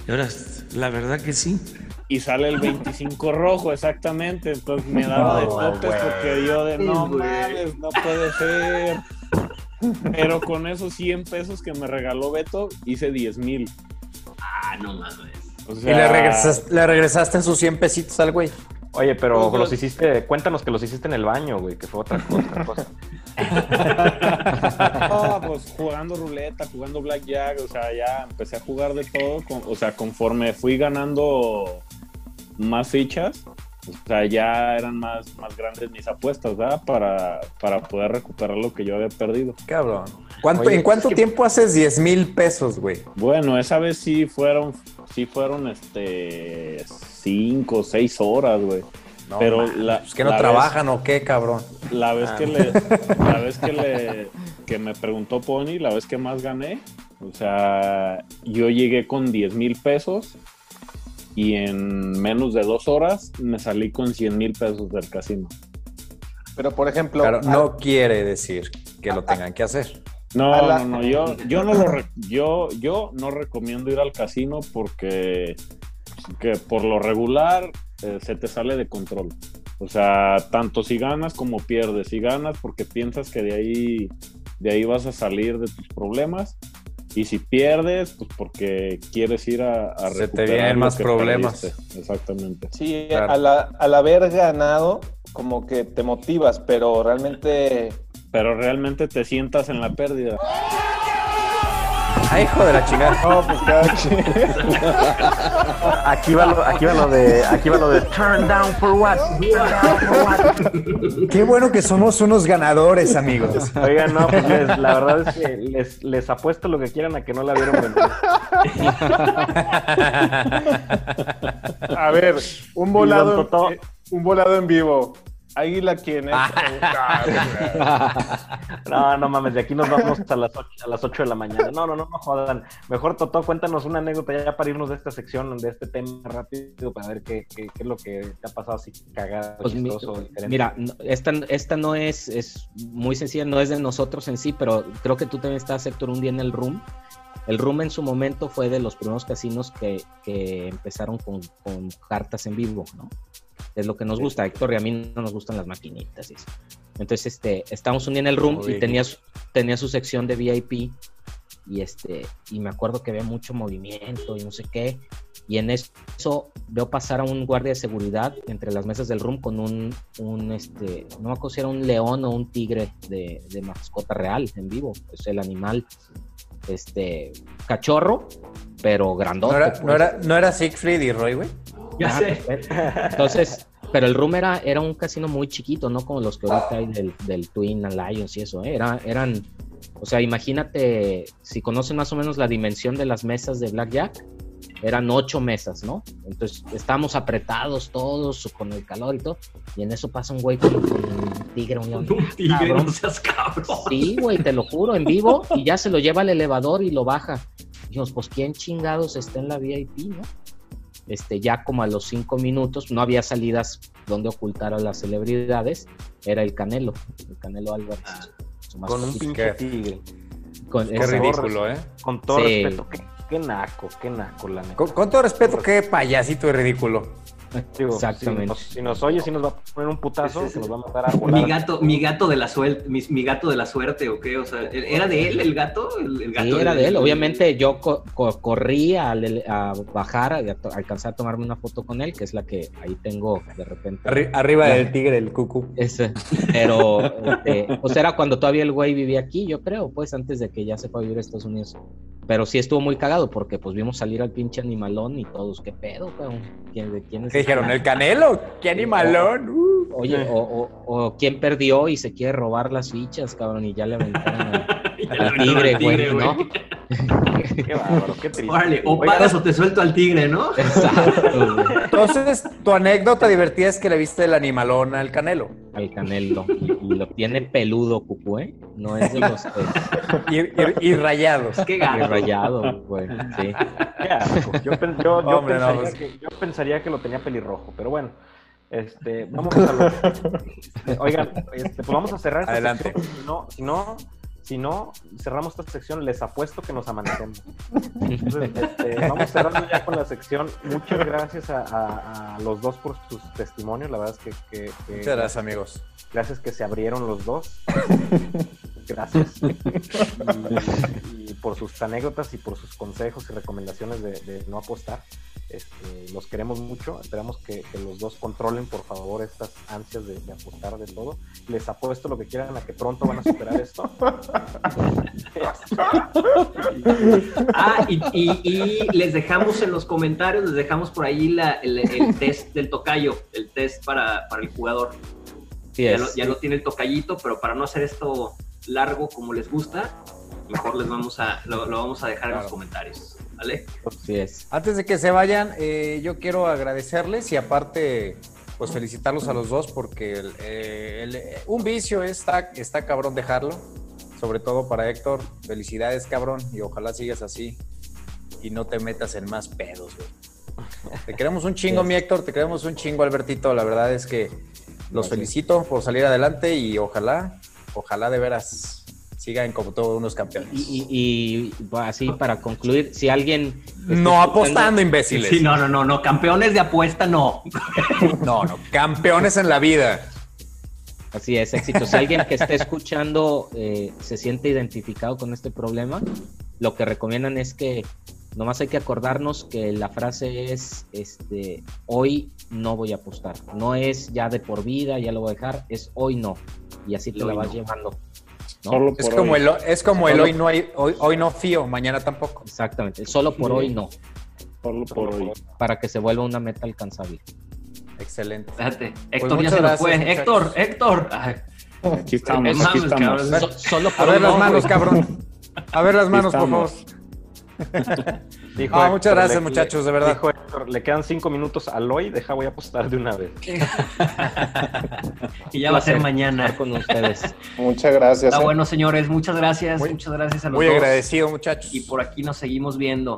Y ahora, la verdad que sí. Y sale el 25 rojo, exactamente. Entonces me daba de topes porque yo de no mames, no puede ser. Pero con esos 100 pesos que me regaló Beto, hice 10 mil. Ah, no mames. O Y le, regresas- le regresaste sus 100 pesitos al güey. Oye, pero los hiciste, cuéntanos que los hiciste en el baño, güey, que fue otra, otra cosa. <laughs> No, pues jugando ruleta, jugando blackjack, o sea, ya empecé a jugar de todo, con- o sea, conforme fui ganando más fichas, o sea, ya eran más, más grandes mis apuestas, ¿verdad? Para, para poder recuperar lo que yo había perdido. Cabrón. ¿Cuánto, Oye, ¿En cuánto que- tiempo haces 10 mil pesos, güey? Bueno, esa vez sí fueron, sí fueron, este, cinco, seis horas, güey. No, Pero la- pues que no la vez- trabajan o qué, cabrón. La vez Ah. que le, la vez que le, que me preguntó Pony, la vez que más gané, o sea, yo llegué con 10 mil pesos y en menos de dos horas me salí con 100 mil pesos del casino. Pero, por ejemplo, Claro, al- no quiere decir que lo tengan que hacer. No, la- no, no, yo, yo no lo re- yo, yo no recomiendo ir al casino porque que por lo regular eh, se te sale de control. O sea, tanto si ganas como pierdes. Si ganas porque piensas que de ahí, de ahí vas a salir de tus problemas. Y si pierdes, pues porque quieres ir a, a Se te vienen más problemas. perdiste. Exactamente. sí, Claro. al, a- al haber ganado, como que te motivas, pero realmente Pero realmente te sientas en la pérdida. Ay, hijo de la chingada. No, pues cada. Aquí va lo, aquí va lo de, aquí va lo de turn down for what? Turn down for what? Qué bueno que somos unos ganadores, amigos. Oigan, no, pues les- la verdad es que les, les apuesto lo que quieran a que no la vieron venir. A ver, un volado, eh, un volado en vivo. Águila, ¿quién es? No, no mames, de aquí nos vamos a las 8, a las 8 de la mañana. No, no, no, no jodan. Mejor, Totó, cuéntanos una anécdota ya para irnos de esta sección, de este tema rápido, para ver qué, qué, qué es lo que te ha pasado así cagado, Pues mi- chistoso, diferente. mira, no- esta, esta no es, es muy sencilla, no es de nosotros en sí, pero creo que tú también estás, Héctor, un día en el Room. El Room en su momento fue de los primeros casinos que, que empezaron con, con cartas en vivo, ¿no? Es lo que nos gusta, Héctor, y a mí no nos gustan las maquinitas eso. Entonces, este, estábamos un día en el Room Uy. y tenía, su- tenía su sección de VIP y este, y me acuerdo que había mucho movimiento y no sé qué. Y en eso veo pasar a un guardia de seguridad entre las mesas del room con un, un este, no me acuerdo si era un león o un tigre de, de mascota real en vivo, es el animal, este, cachorro, pero grandote. ¿No era, pues. no era, no era Siegfried y Roy, güey? Ya Ah, sé. perfecto. Entonces, pero el room era, era un casino muy chiquito, no como los que ahorita hay del, del Twin Lions y eso, ¿eh? Era, eran, o sea, imagínate, si conocen más o menos la dimensión de las mesas de Blackjack, eran ocho mesas, ¿no? Entonces estábamos apretados todos con el calor y todo, y en eso pasa un güey con, con un tigre, un león. Un tigre, Cabrón. no seas cabrón. Sí, güey, te lo juro, en vivo, y ya se lo lleva al elevador y lo baja. Dijimos, pues, ¿quién chingados está en la VIP, no? Este, ya como a los cinco minutos, no había salidas donde ocultar a las celebridades, era el Canelo, el Canelo Álvarez. su con un pinche Qué- tigre. Con- Qué ridículo, ¿eh? Con todo Sí. respeto, qué, qué naco, qué naco, la neta. Con, con todo respeto, qué payasito y ridículo. Digo, Exactamente. Si nos, si nos oye, si nos va a poner un putazo, Sí, sí, sí. que nos va a matar a volar. Mi gato, mi gato de la suerte, mi, mi gato de la suerte, ¿o qué? O sea, ¿era de él el gato? El, el gato Sí, era de él. Obviamente yo co- co- corrí a, a bajar, a, to- alcanzar a tomarme una foto con él, que es la que ahí tengo de repente. Arri- arriba del tigre, el cucu. Ese. Pero, este, pues era cuando todavía el güey vivía aquí, yo creo, pues antes de que ya se fue a vivir a Estados Unidos. Pero sí estuvo muy cagado porque pues vimos salir al pinche animalón y todos, ¿qué pedo, cabrón? ¿Quién, ¿De quién es ¿Qué dijeron? ¿El canelo? ¡Qué animalón! Uh. Oye, o, o- o quién perdió y se quiere robar las fichas, cabrón, y ya le aventaron <laughs> <laughs> al, tigre, güey, ¿no? <laughs> Qué bárbaro, qué triste. Órale, o Oigan, pagas o te suelto al tigre, ¿no? <laughs> Exacto, güey, Entonces, tu anécdota divertida es que le viste el animalón al canelo. al canelo. Y, y lo tiene peludo, cucu, ¿eh? No es de los Y, y- y rayados. Qué eh, gato. rayado, güey, sí. qué asco. Yo, pen- yo- yo Hombre, no, pensaría pues. que, yo pensaría que lo tenía pelirrojo, pero bueno. Este, vamos a lo- este, Oigan, este, pues vamos a cerrar Adelante. Si no, si no, si no cerramos esta sección, les apuesto que nos amanecemos. Entonces, este, vamos cerrando ya con la sección. Muchas gracias a, a- a los dos por sus testimonios. La verdad es que, que- que- Muchas gracias, amigos. gracias que se abrieron los dos. Gracias. <laughs> Y, y por sus anécdotas y por sus consejos y recomendaciones de, de no apostar. Este, los queremos mucho. Esperamos que, que los dos controlen, por favor, estas ansias de, de apostar de todo. Les apuesto lo que quieran a que pronto van a superar esto. <laughs> Ah, y, y- y les dejamos en los comentarios, les dejamos por ahí la- el, el test del tocayo, el test para, para el jugador. Sí Ya es. lo, ya lo tiene el tocayito, pero para no hacer esto largo como les gusta, mejor les vamos a, lo, lo vamos a dejar en los comentarios. ¿Vale? Sí es. Antes de que se vayan, eh, yo quiero agradecerles y aparte, pues felicitarlos a los dos porque el- eh, el- eh, un vicio está, está cabrón dejarlo, sobre todo para Héctor. Felicidades, cabrón, y ojalá sigas así y no te metas en más pedos, güey. Te queremos un chingo, mi Héctor, te queremos un chingo, Albertito. La verdad es que los Gracias. felicito por salir adelante y ojalá, ojalá de veras sigan como todos unos campeones. Y, y- y así para concluir, si alguien... no apostando, imbéciles. Sí, no, no, no, no, campeones de apuesta no. <laughs> No, no, campeones en la vida. Así es, éxito. Si alguien que esté escuchando eh, se siente identificado con este problema, lo que recomiendan es que nomás hay que acordarnos que la frase es, este, hoy no voy a apostar. No es ya de por vida, ya lo voy a dejar, es hoy no. Y así te Hoy la vas no. llevando. ¿No? Solo Es como, hoy. el, es como el hoy no hay, hoy, hoy no fío, mañana tampoco. Exactamente, solo por hoy no, Solo por hoy. para que se vuelva una meta alcanzable. Excelente. Espérate, Héctor ya muchas se nos gracias, fue. muchachos. Héctor, Héctor. Ay, Aquí estamos, mames, aquí estamos. cabrón. So- solo A por ver hoy las no, manos, güey. cabrón. A ver las manos, por favor. <laughs> Dijo No, Héctor, muchas gracias, le- muchachos, de verdad. Dijo Héctor, le quedan cinco minutos al hoy, deja voy a apostar de una vez. <laughs> y ya va a ser mañana. con ustedes. Muchas gracias. Está ¿eh? bueno, señores. Muchas gracias. Muy- muchas gracias a los Muy dos. agradecido, muchachos. Y por aquí nos seguimos viendo.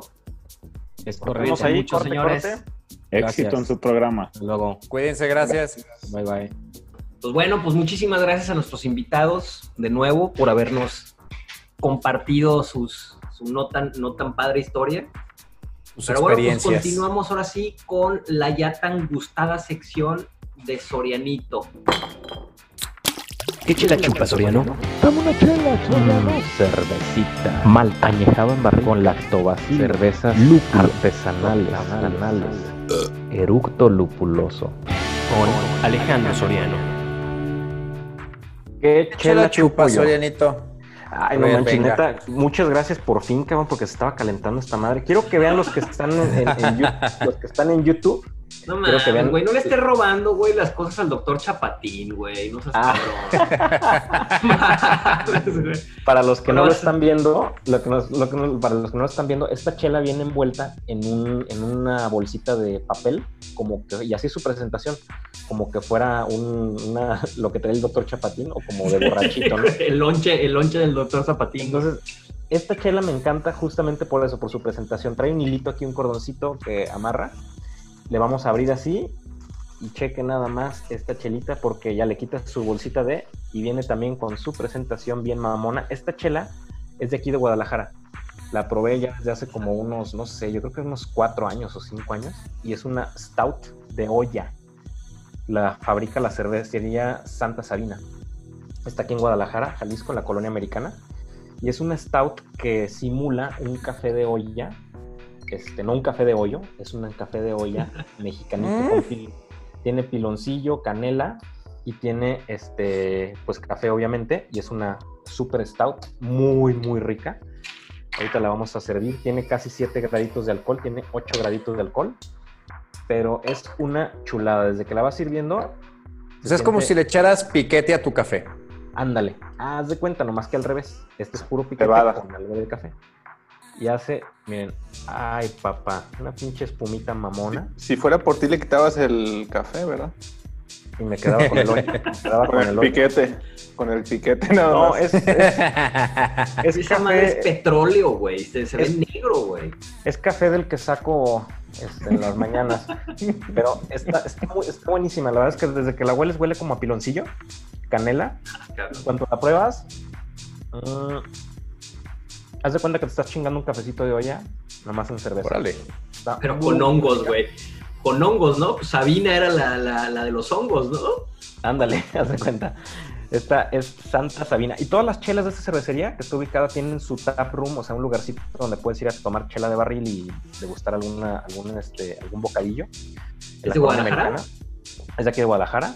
Es correcto. ahí, mucho, corte, señores. corte. Éxito Gracias. en su programa. Hasta Luego, Cuídense, gracias. bye bye. Pues bueno, pues muchísimas gracias a nuestros invitados de nuevo por habernos compartido sus, su no tan, no tan padre historia. Sus Pero bueno, pues continuamos ahora sí con la ya tan gustada sección de Sorianito. ¿Qué chela chupa, Soriano? cervecita. Mal añejado en barril. Con lactobacillus cervezas artesanales. Anales eructo lupuloso. Con Alejandro Soriano. ¿Qué Chela chela chupa? Sorianito. Ay, no manches, neta, muchas gracias por fin, cabrón, porque se estaba calentando esta madre. Quiero que vean los que están en, en- en <laughs> Yu- los que están en YouTube. No mames, vean- güey, no le estés robando, güey, las cosas al doctor Chapatín, güey. No seas Ah. cabrón. <laughs> Para los que Pero no lo están viendo, lo que nos- lo que nos- para los que no lo están viendo, esta chela viene envuelta en, un, en una bolsita de papel, como que, y así su presentación, como que fuera un, una, lo que trae el doctor Chapatín o como de borrachito, ¿no? <laughs> el lonche, el lonche del doctor Zapatín. Entonces, esta chela me encanta justamente por eso, por su presentación. Trae un hilito aquí, un cordoncito que amarra. Le vamos a abrir así y cheque nada más esta chelita porque ya le quitas su bolsita de y viene también con su presentación bien mamona. Esta chela es de aquí de Guadalajara. La probé ya desde hace como unos, no sé, yo creo que unos cuatro años o cinco años. Y es una stout de olla. La fabrica la cervecería Santa Sabina. Está aquí en Guadalajara, Jalisco, en la colonia americana. Y es una stout que simula un café de olla. Este, no un café de hoyo, es un café de olla <laughs> mexicanito. con pil- tiene piloncillo, canela y tiene este, pues café obviamente. Y es una super stout, muy, muy rica. Ahorita la vamos a servir. Tiene casi 7 graditos de alcohol, tiene 8 graditos de alcohol. Pero es una chulada. Desde que la vas sirviendo. Sea, es como si le echaras piquete a tu café. Ándale, haz de cuenta, nomás que al revés. Este es puro piquete Cebada. con algo de café. Y hace, miren, ay papá, una pinche espumita mamona. Si fuera por ti le quitabas el café, ¿verdad? Y me quedaba con el quedaba Con con el el piquete. Con el piquete nada No, más. es, es, <laughs> es Esa madre es café, petróleo, güey. Se, se es- ve negro, güey. es café del que saco este, en las mañanas. Pero está, está, muy- está buenísima. La verdad es que desde que la hueles, huele como a piloncillo, canela. Cuando la pruebas, mm, haz de cuenta que te estás chingando un cafecito de olla, nomás en cerveza. Órale. Está Pero con hongos, güey. Con hongos, ¿no? Pues Sabina era la, la, la de los hongos, ¿no? Ándale, <laughs> haz de cuenta. Esta es Santa Sabina. Y todas las chelas de esta cervecería que está ubicada tienen su tap room, o sea, un lugarcito donde puedes ir a tomar chela de barril y degustar alguna, algún, este, algún bocadillo. La de colonia Guadalajara? americana. Es de aquí de Guadalajara,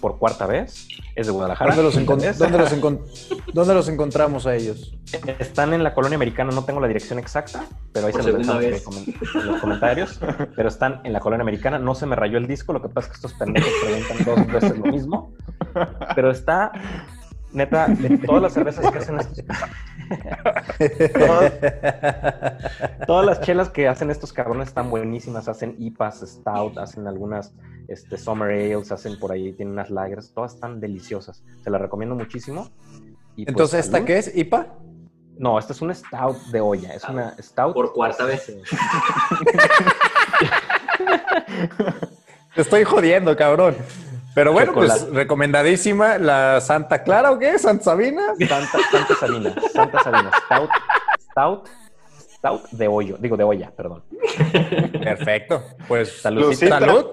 por cuarta vez. Es de Guadalajara. ¿Dónde los, dónde los encon- <laughs> dónde los encontramos a ellos? Están en la colonia americana, no tengo la dirección exacta, pero ahí Por se los dejamos en los comentarios. <laughs> Pero están en la colonia americana, no se me rayó el disco, lo que pasa es que estos pendejos preguntan dos veces lo mismo. Pero está, neta, de todas las cervezas que hacen estos. todas, todas las chelas que hacen estos cabrones están buenísimas. Hacen IPAs, Stout, hacen algunas este, Summer Ales, hacen por ahí, tienen unas lagers, todas están deliciosas. Se las recomiendo muchísimo. Y, pues, Entonces, ¿esta salud. qué es? ¿IPA? No, esta es una stout de olla. Es una stout. Por cuarta vez. Te estoy jodiendo, cabrón. Pero bueno, pues recomendadísima la Santa Clara o qué? ¿Santa Sabina? Santa, Santa Sabina. Santa Sabina. Stout. Stout. Stout de hoyo. Digo, de olla, perdón. Perfecto. Pues Saludcita. salud.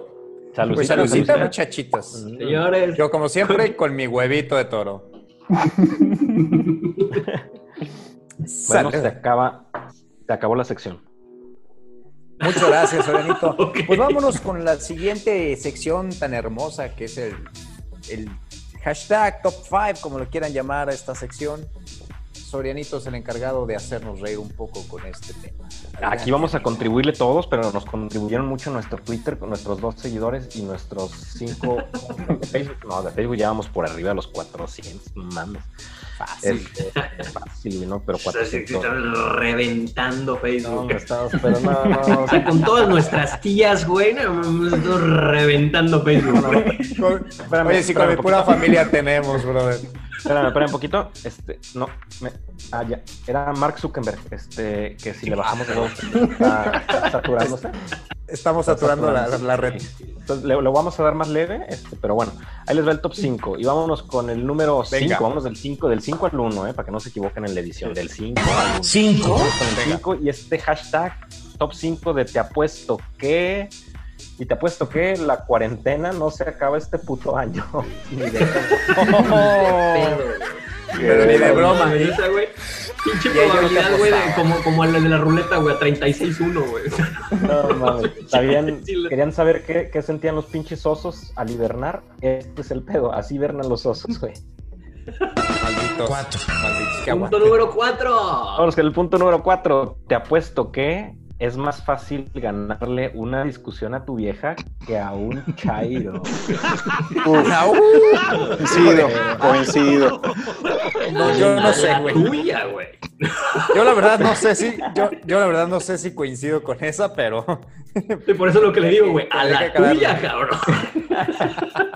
Saludcita, Pues saludcita. Señores, Yo, como siempre, con mi huevito de toro. Bueno, Salud. se acaba. Se acabó la sección. Muchas gracias, Sorenito. <laughs> Ok. Pues vámonos con la siguiente sección tan hermosa que es el, el hashtag top 5, como lo quieran llamar a esta sección. Sorianito es el encargado de hacernos reír un poco con este tema. Aquí vamos a contribuirle todos, pero nos contribuyeron mucho nuestro Twitter, con nuestros dos seguidores y nuestros cinco <laughs> de Facebook. No, de Facebook ya vamos por arriba de los 400. Mames. Fácil. Fácil, ¿no? Pero o sea, se 400. están reventando No, Facebook. hombre, estamos, pero no, no, o <laughs> O sea, con todas nuestras tías, güey, no, estamos reventando Facebook. Con- Espérame, Oye, si con mi pura familia tenemos, brother. Espérame, espérame un poquito. Este, no, me, ah, ya. Era Mark Zuckerberg, este, que si le bajamos de dos, está, saturándose. Estamos Está saturando la, la red. Entonces, le, lo vamos a dar más leve, este, pero bueno, ahí les va el top 5. Y vámonos con el número 5. Venga. Vámonos del 5, del 5 al 1, eh, para que no se equivoquen en la edición. Del 5 al 1. Cinco. Vamos con el Venga. 5 y este hashtag top 5 de te apuesto que. Y te apuesto que la cuarentena no se acaba este puto año. <laughs> Ni de <laughs> Pero ni de broma. Güey. Pinche no te probabilidad, güey, como, como la de la ruleta, güey, a 36-1, güey. <laughs> No mames. ¿Sabían- Sí, la- querían saber qué, qué sentían los pinches osos al hibernar. Este es el pedo. Así hibernan los osos, güey. Malditos. Cuatro. Malditos. Punto número 4. Vamos con el punto número 4. Te apuesto que es más fácil ganarle una discusión a tu vieja que a un chairo. <laughs> Coincido, coincido. No, yo no sé, güey. Yo la verdad no sé si, yo, yo la verdad no sé si coincido con esa, pero Y por eso es lo que le digo, güey. A la tuya, cabrón.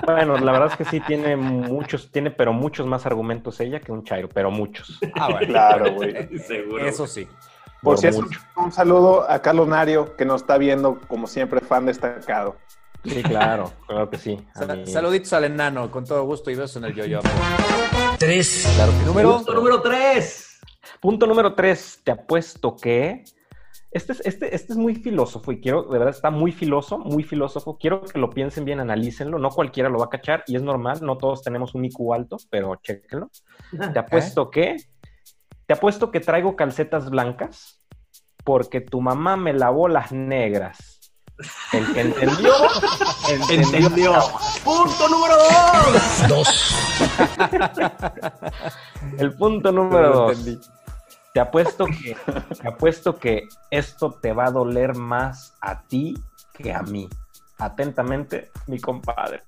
Bueno, la verdad es que sí tiene muchos, tiene pero muchos más argumentos ella que un chairo, pero muchos. ah, bueno, Claro, güey. <laughs> Seguro. eso sí. Por Por cierto, mucho. un saludo a Carlos Nario, que nos está viendo, como siempre, fan destacado. Sí, claro, claro que sí. Saluditos al enano, con todo gusto y besos en el yo-yo. Tres. Claro que número. Punto número 3. Punto número tres, te apuesto que. Este es, este, este es muy filósofo y quiero, de verdad, está muy filósofo, muy filósofo. Quiero que lo piensen bien, analícenlo. No cualquiera lo va a cachar y es normal, no todos tenemos un IQ alto, pero chéquenlo. <laughs> Te apuesto que. Te apuesto que traigo calcetas blancas porque tu mamá me lavó las negras. El <laughs> que entendió, Entendió. Punto número dos. El punto número dos. Te apuesto que, te apuesto que esto te va a doler más a ti que a mí. Atentamente, mi compadre.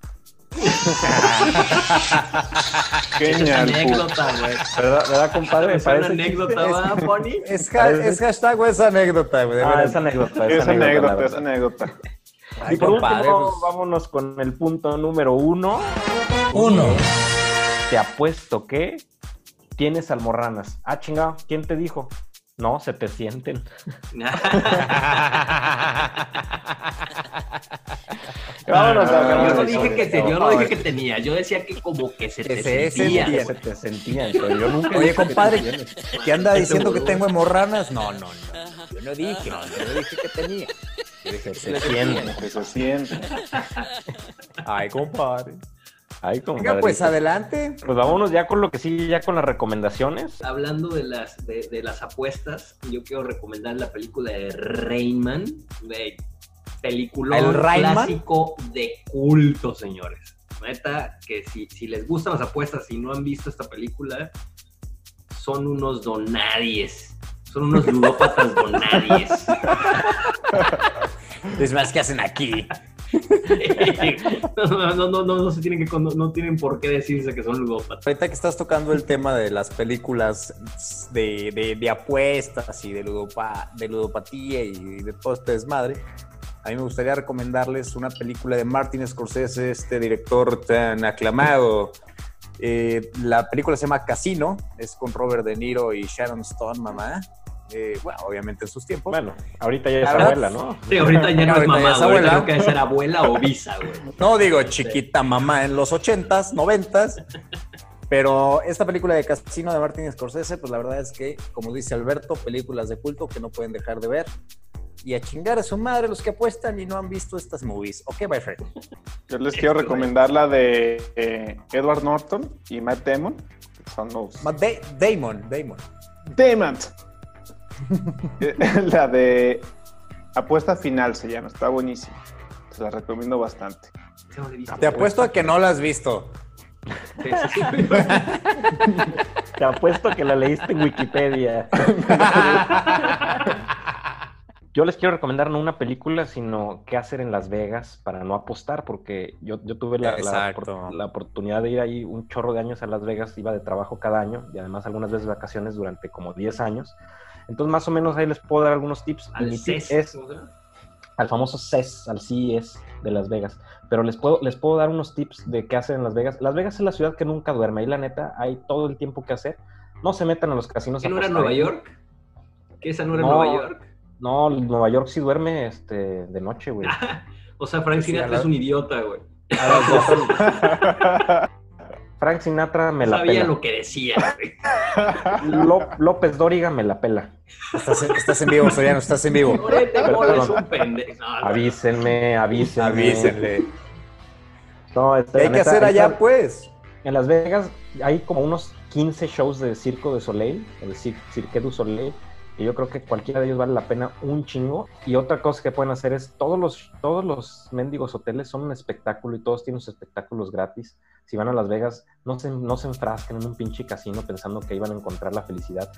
<laughs> Genial. pu. anécdota, güey. ¿Verdad, verdad compadre? Me Es una anécdota, ¿va, Pony? Es, ha- es hashtag o es anécdota, güey. Ah, es anécdota. Es la anécdota, verdad. es anécdota. Ay, Y por compadre, último, pues, vámonos con el punto número uno. Uno. Te apuesto que tienes almorranas. Ah, chingado, ¿quién te dijo? No, se te sienten. <laughs> <laughs> <laughs> Vámonos a yo no dije que te- yo no dije que tenía, yo decía que como que se Que te se sentía. sentía. Se te sentían, pero yo nunca Oye, que compadre. ¿qué anda diciendo que tengo hemorranas? No, no, no. Yo no dije, yo no dije que tenía. Yo dije, Se sienten. Que se siente. Ay, compadre. Ay, Venga, pues adelante. Pues vámonos ya con lo que sí, ya con las recomendaciones. Hablando de las, de, de las apuestas, yo quiero recomendar la película de Rayman, de película clásico de culto, señores. Neta, que si, si les gustan las apuestas y no han visto esta película, son unos donadies. Son unos ludópatas <laughs> donadies. Es más, ¿qué hacen aquí? <laughs> no, no, no, no, no se tienen que, no tienen por qué decirse que son ludópatas. Ahorita que estás tocando el tema de las películas de, apuestas y de ludopatía y de todo este desmadre, a mí me gustaría recomendarles una película de Martin Scorsese, este director tan aclamado. Eh, la película se llama Casino, es con Robert De Niro y Sharon Stone, mamá. Eh, bueno, obviamente en sus tiempos. Bueno, ahorita ya es verdad, abuela, ¿no? Sí, ahorita ya no es Ahorita mamá, es abuela. Creo que ser abuela o visa, güey. No digo chiquita mamá en los 80s, 90s, pero esta película de Casino de Martin Scorsese, pues la verdad es que, como dice Alberto, películas de culto que no pueden dejar de ver. Y a chingar a su madre los que apuestan y no han visto estas movies. Ok, my friend. Yo les quiero recomendar la de eh, Edward Norton y Matt Damon. que Son los... Ma- Da- Damon, Damon. Damon. <laughs> La de Apuesta Final se llama, está buenísima. Se la recomiendo bastante. Te apuesto a que no la has visto. Sí, sí, sí. <laughs> Te apuesto que la leíste en Wikipedia. <laughs> Yo les quiero recomendar no una película, sino qué hacer en Las Vegas para no apostar, porque yo, yo tuve la, la, oportunidad de ir ahí un chorro de años a Las Vegas, iba de trabajo cada año y además algunas veces vacaciones durante como 10 años. Entonces más o menos ahí les puedo dar algunos tips. Al mi tip CES, es al famoso CES, al CES de Las Vegas. Pero les puedo, les puedo dar unos tips de qué hacer en Las Vegas. Las Vegas es la ciudad que nunca duerme. Ahí la neta hay todo el tiempo que hacer. No se metan a los casinos. ¿Qué a no era apostar. Nueva York? ¿Qué esa no era No. Nueva York? No, Nueva York sí duerme este, de noche, güey. <laughs> O sea, Frank Sí, Sinatra la- es un idiota, güey. <laughs> Frank Sinatra me la Sabía pela. lo que decía, güey. Ló- López Dóriga me la pela. Estás, estás en vivo, Soriano, estás en vivo. <laughs> Perdón. Un pendejo. No, no. Avísenme, avísenme. Avísenle. No, este, ¿Qué hay que neta, hacer allá, esta- pues? En Las Vegas hay como unos 15 shows de Circo de Soleil, el Cir- Cirque du Soleil, y yo creo que cualquiera de ellos vale la pena un chingo. Y otra cosa que pueden hacer es, todos los, todos los mendigos hoteles son un espectáculo y todos tienen sus espectáculos gratis. Si van a Las Vegas, no se, no se enfrasquen en un pinche casino pensando que iban a encontrar la felicidad.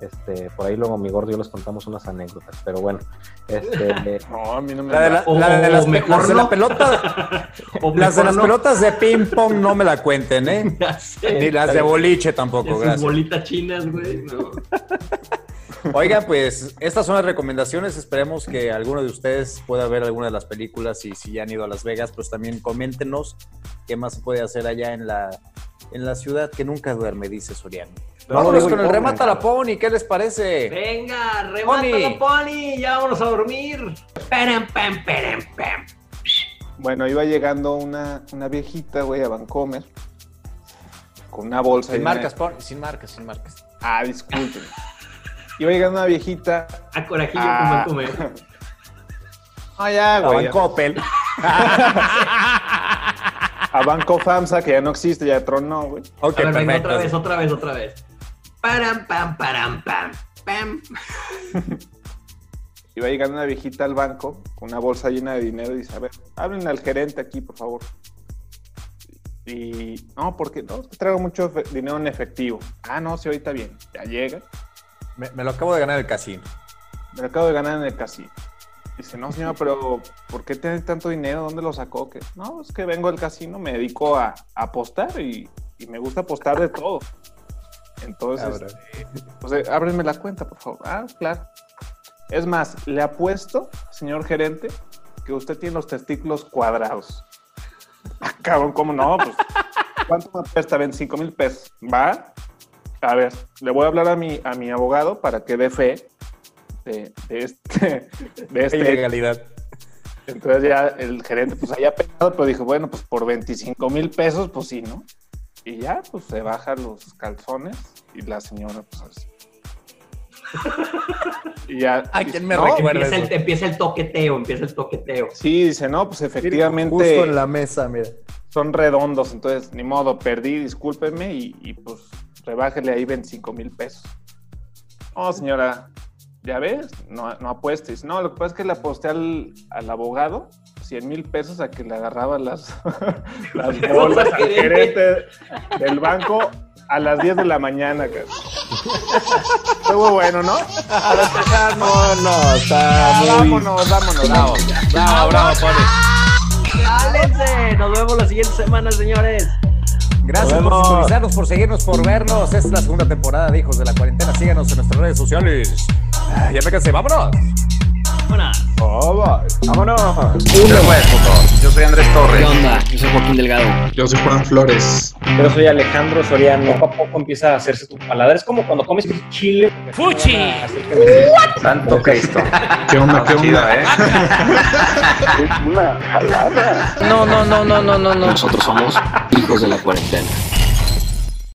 Este, por ahí luego mi gordo y yo les contamos unas anécdotas, pero bueno, este, <laughs> No, a mí no me La de, la, la de las, mejor las de la no. pelota, <laughs> O las de mejor las no. pelotas de ping pong no me la cuenten, ¿eh? <laughs> Ni las de boliche tampoco, Esas gracias. bolitas chinas, güey. No. Oigan, pues estas son las recomendaciones. Esperemos que alguno de ustedes pueda ver alguna de las películas y si ya han ido a Las Vegas, pues también coméntenos qué más se puede hacer allá en la, en la ciudad que nunca duerme, dice Soriano. No, Vámonos con el remata la pony, ¿qué les parece? Venga, remata Pony. la pony. Ya vámonos a dormir. Pam, pam, pam, pam. Bueno, iba llegando una, una viejita, güey, a Vancomer con una bolsa Sin llena de- marcas, pony, sin marcas, sin marcas. Ah, disculpen. Iba llegando una viejita. A corajillo, Ah. come, come. Ah, ya, A güey. Banco Opel. <laughs> A Banco FAMSA, que ya no existe, ya tronó, güey. Ok, a ver, venga, otra vez, otra vez, otra vez. Param, pam, param, pam, pam. <laughs> Iba llegando una viejita al banco con una bolsa llena de dinero y dice, a ver, hablen al gerente aquí, por favor. Y, no, porque no, es que traigo mucho dinero en efectivo. Ah, no, sí, ahorita bien. Ya llega. Me, me lo acabo de ganar el casino. Me lo acabo de ganar en el casino. Dice, no, señor, pero ¿por qué tiene tanto dinero? ¿Dónde lo sacó? Que no, es que vengo al casino, me dedico a, a apostar y, y me gusta apostar de todo. Entonces, este, pues, eh, ábreme la cuenta, por favor. Ah, claro. Es más, le apuesto, señor gerente, que usted tiene los testículos cuadrados. <laughs> Ah, cabrón, ¿cómo no? Pues, ¿cuánto me apuesta? Ven, 5 mil pesos. ¿Va? A ver, le voy a hablar a mi, a mi abogado para que dé fe de, de este, de este Ilegalidad. entonces ya el gerente, pues había pegado, pero dijo, bueno, pues por 25 mil pesos, pues sí, ¿no? Y ya, pues se baja los calzones y la señora, pues así. Y ya. <laughs> ¿A quién me no, recuerda Empieza el, empieza el toqueteeo, empieza el toqueteo. Sí, dice, no, pues efectivamente Justo en la mesa, mira. son redondos, entonces ni modo, perdí, discúlpeme y, y, pues rebájele ahí 25 mil pesos. No, señora, ya ves, no, no apuestes. No, lo que pasa es que le aposté al, al abogado 100 mil pesos a que le agarraba las, las bolas al gerente del banco a las 10 de la mañana. cabrón. Estuvo bueno, ¿no? Para empezar, no, no, está muy... Vámonos, vámonos, Bravo, vámonos. bravo, bravo. ¡Cálense! Nos vemos la siguiente semana, señores. Gracias por sintonizarnos, por seguirnos, por vernos. Esta es la segunda temporada de Hijos de la Cuarentena. Síganos en nuestras redes sociales. Ah, Ya me cansé, vámonos. Buenas. ¡Vámonos! Yo soy Andrés ¿Qué Torres. onda? Yo soy Joaquín Delgado. Yo soy Juan Flores. Yo soy Alejandro Soriano. Poco a poco empieza a hacerse tu paladar. Es como cuando comes chile. ¡Fuchi! Santo Cristo. <laughs> ¿Qué onda, qué onda? ¿eh? <laughs> No, no, no, no, no, no, no. Nosotros somos hijos de la cuarentena.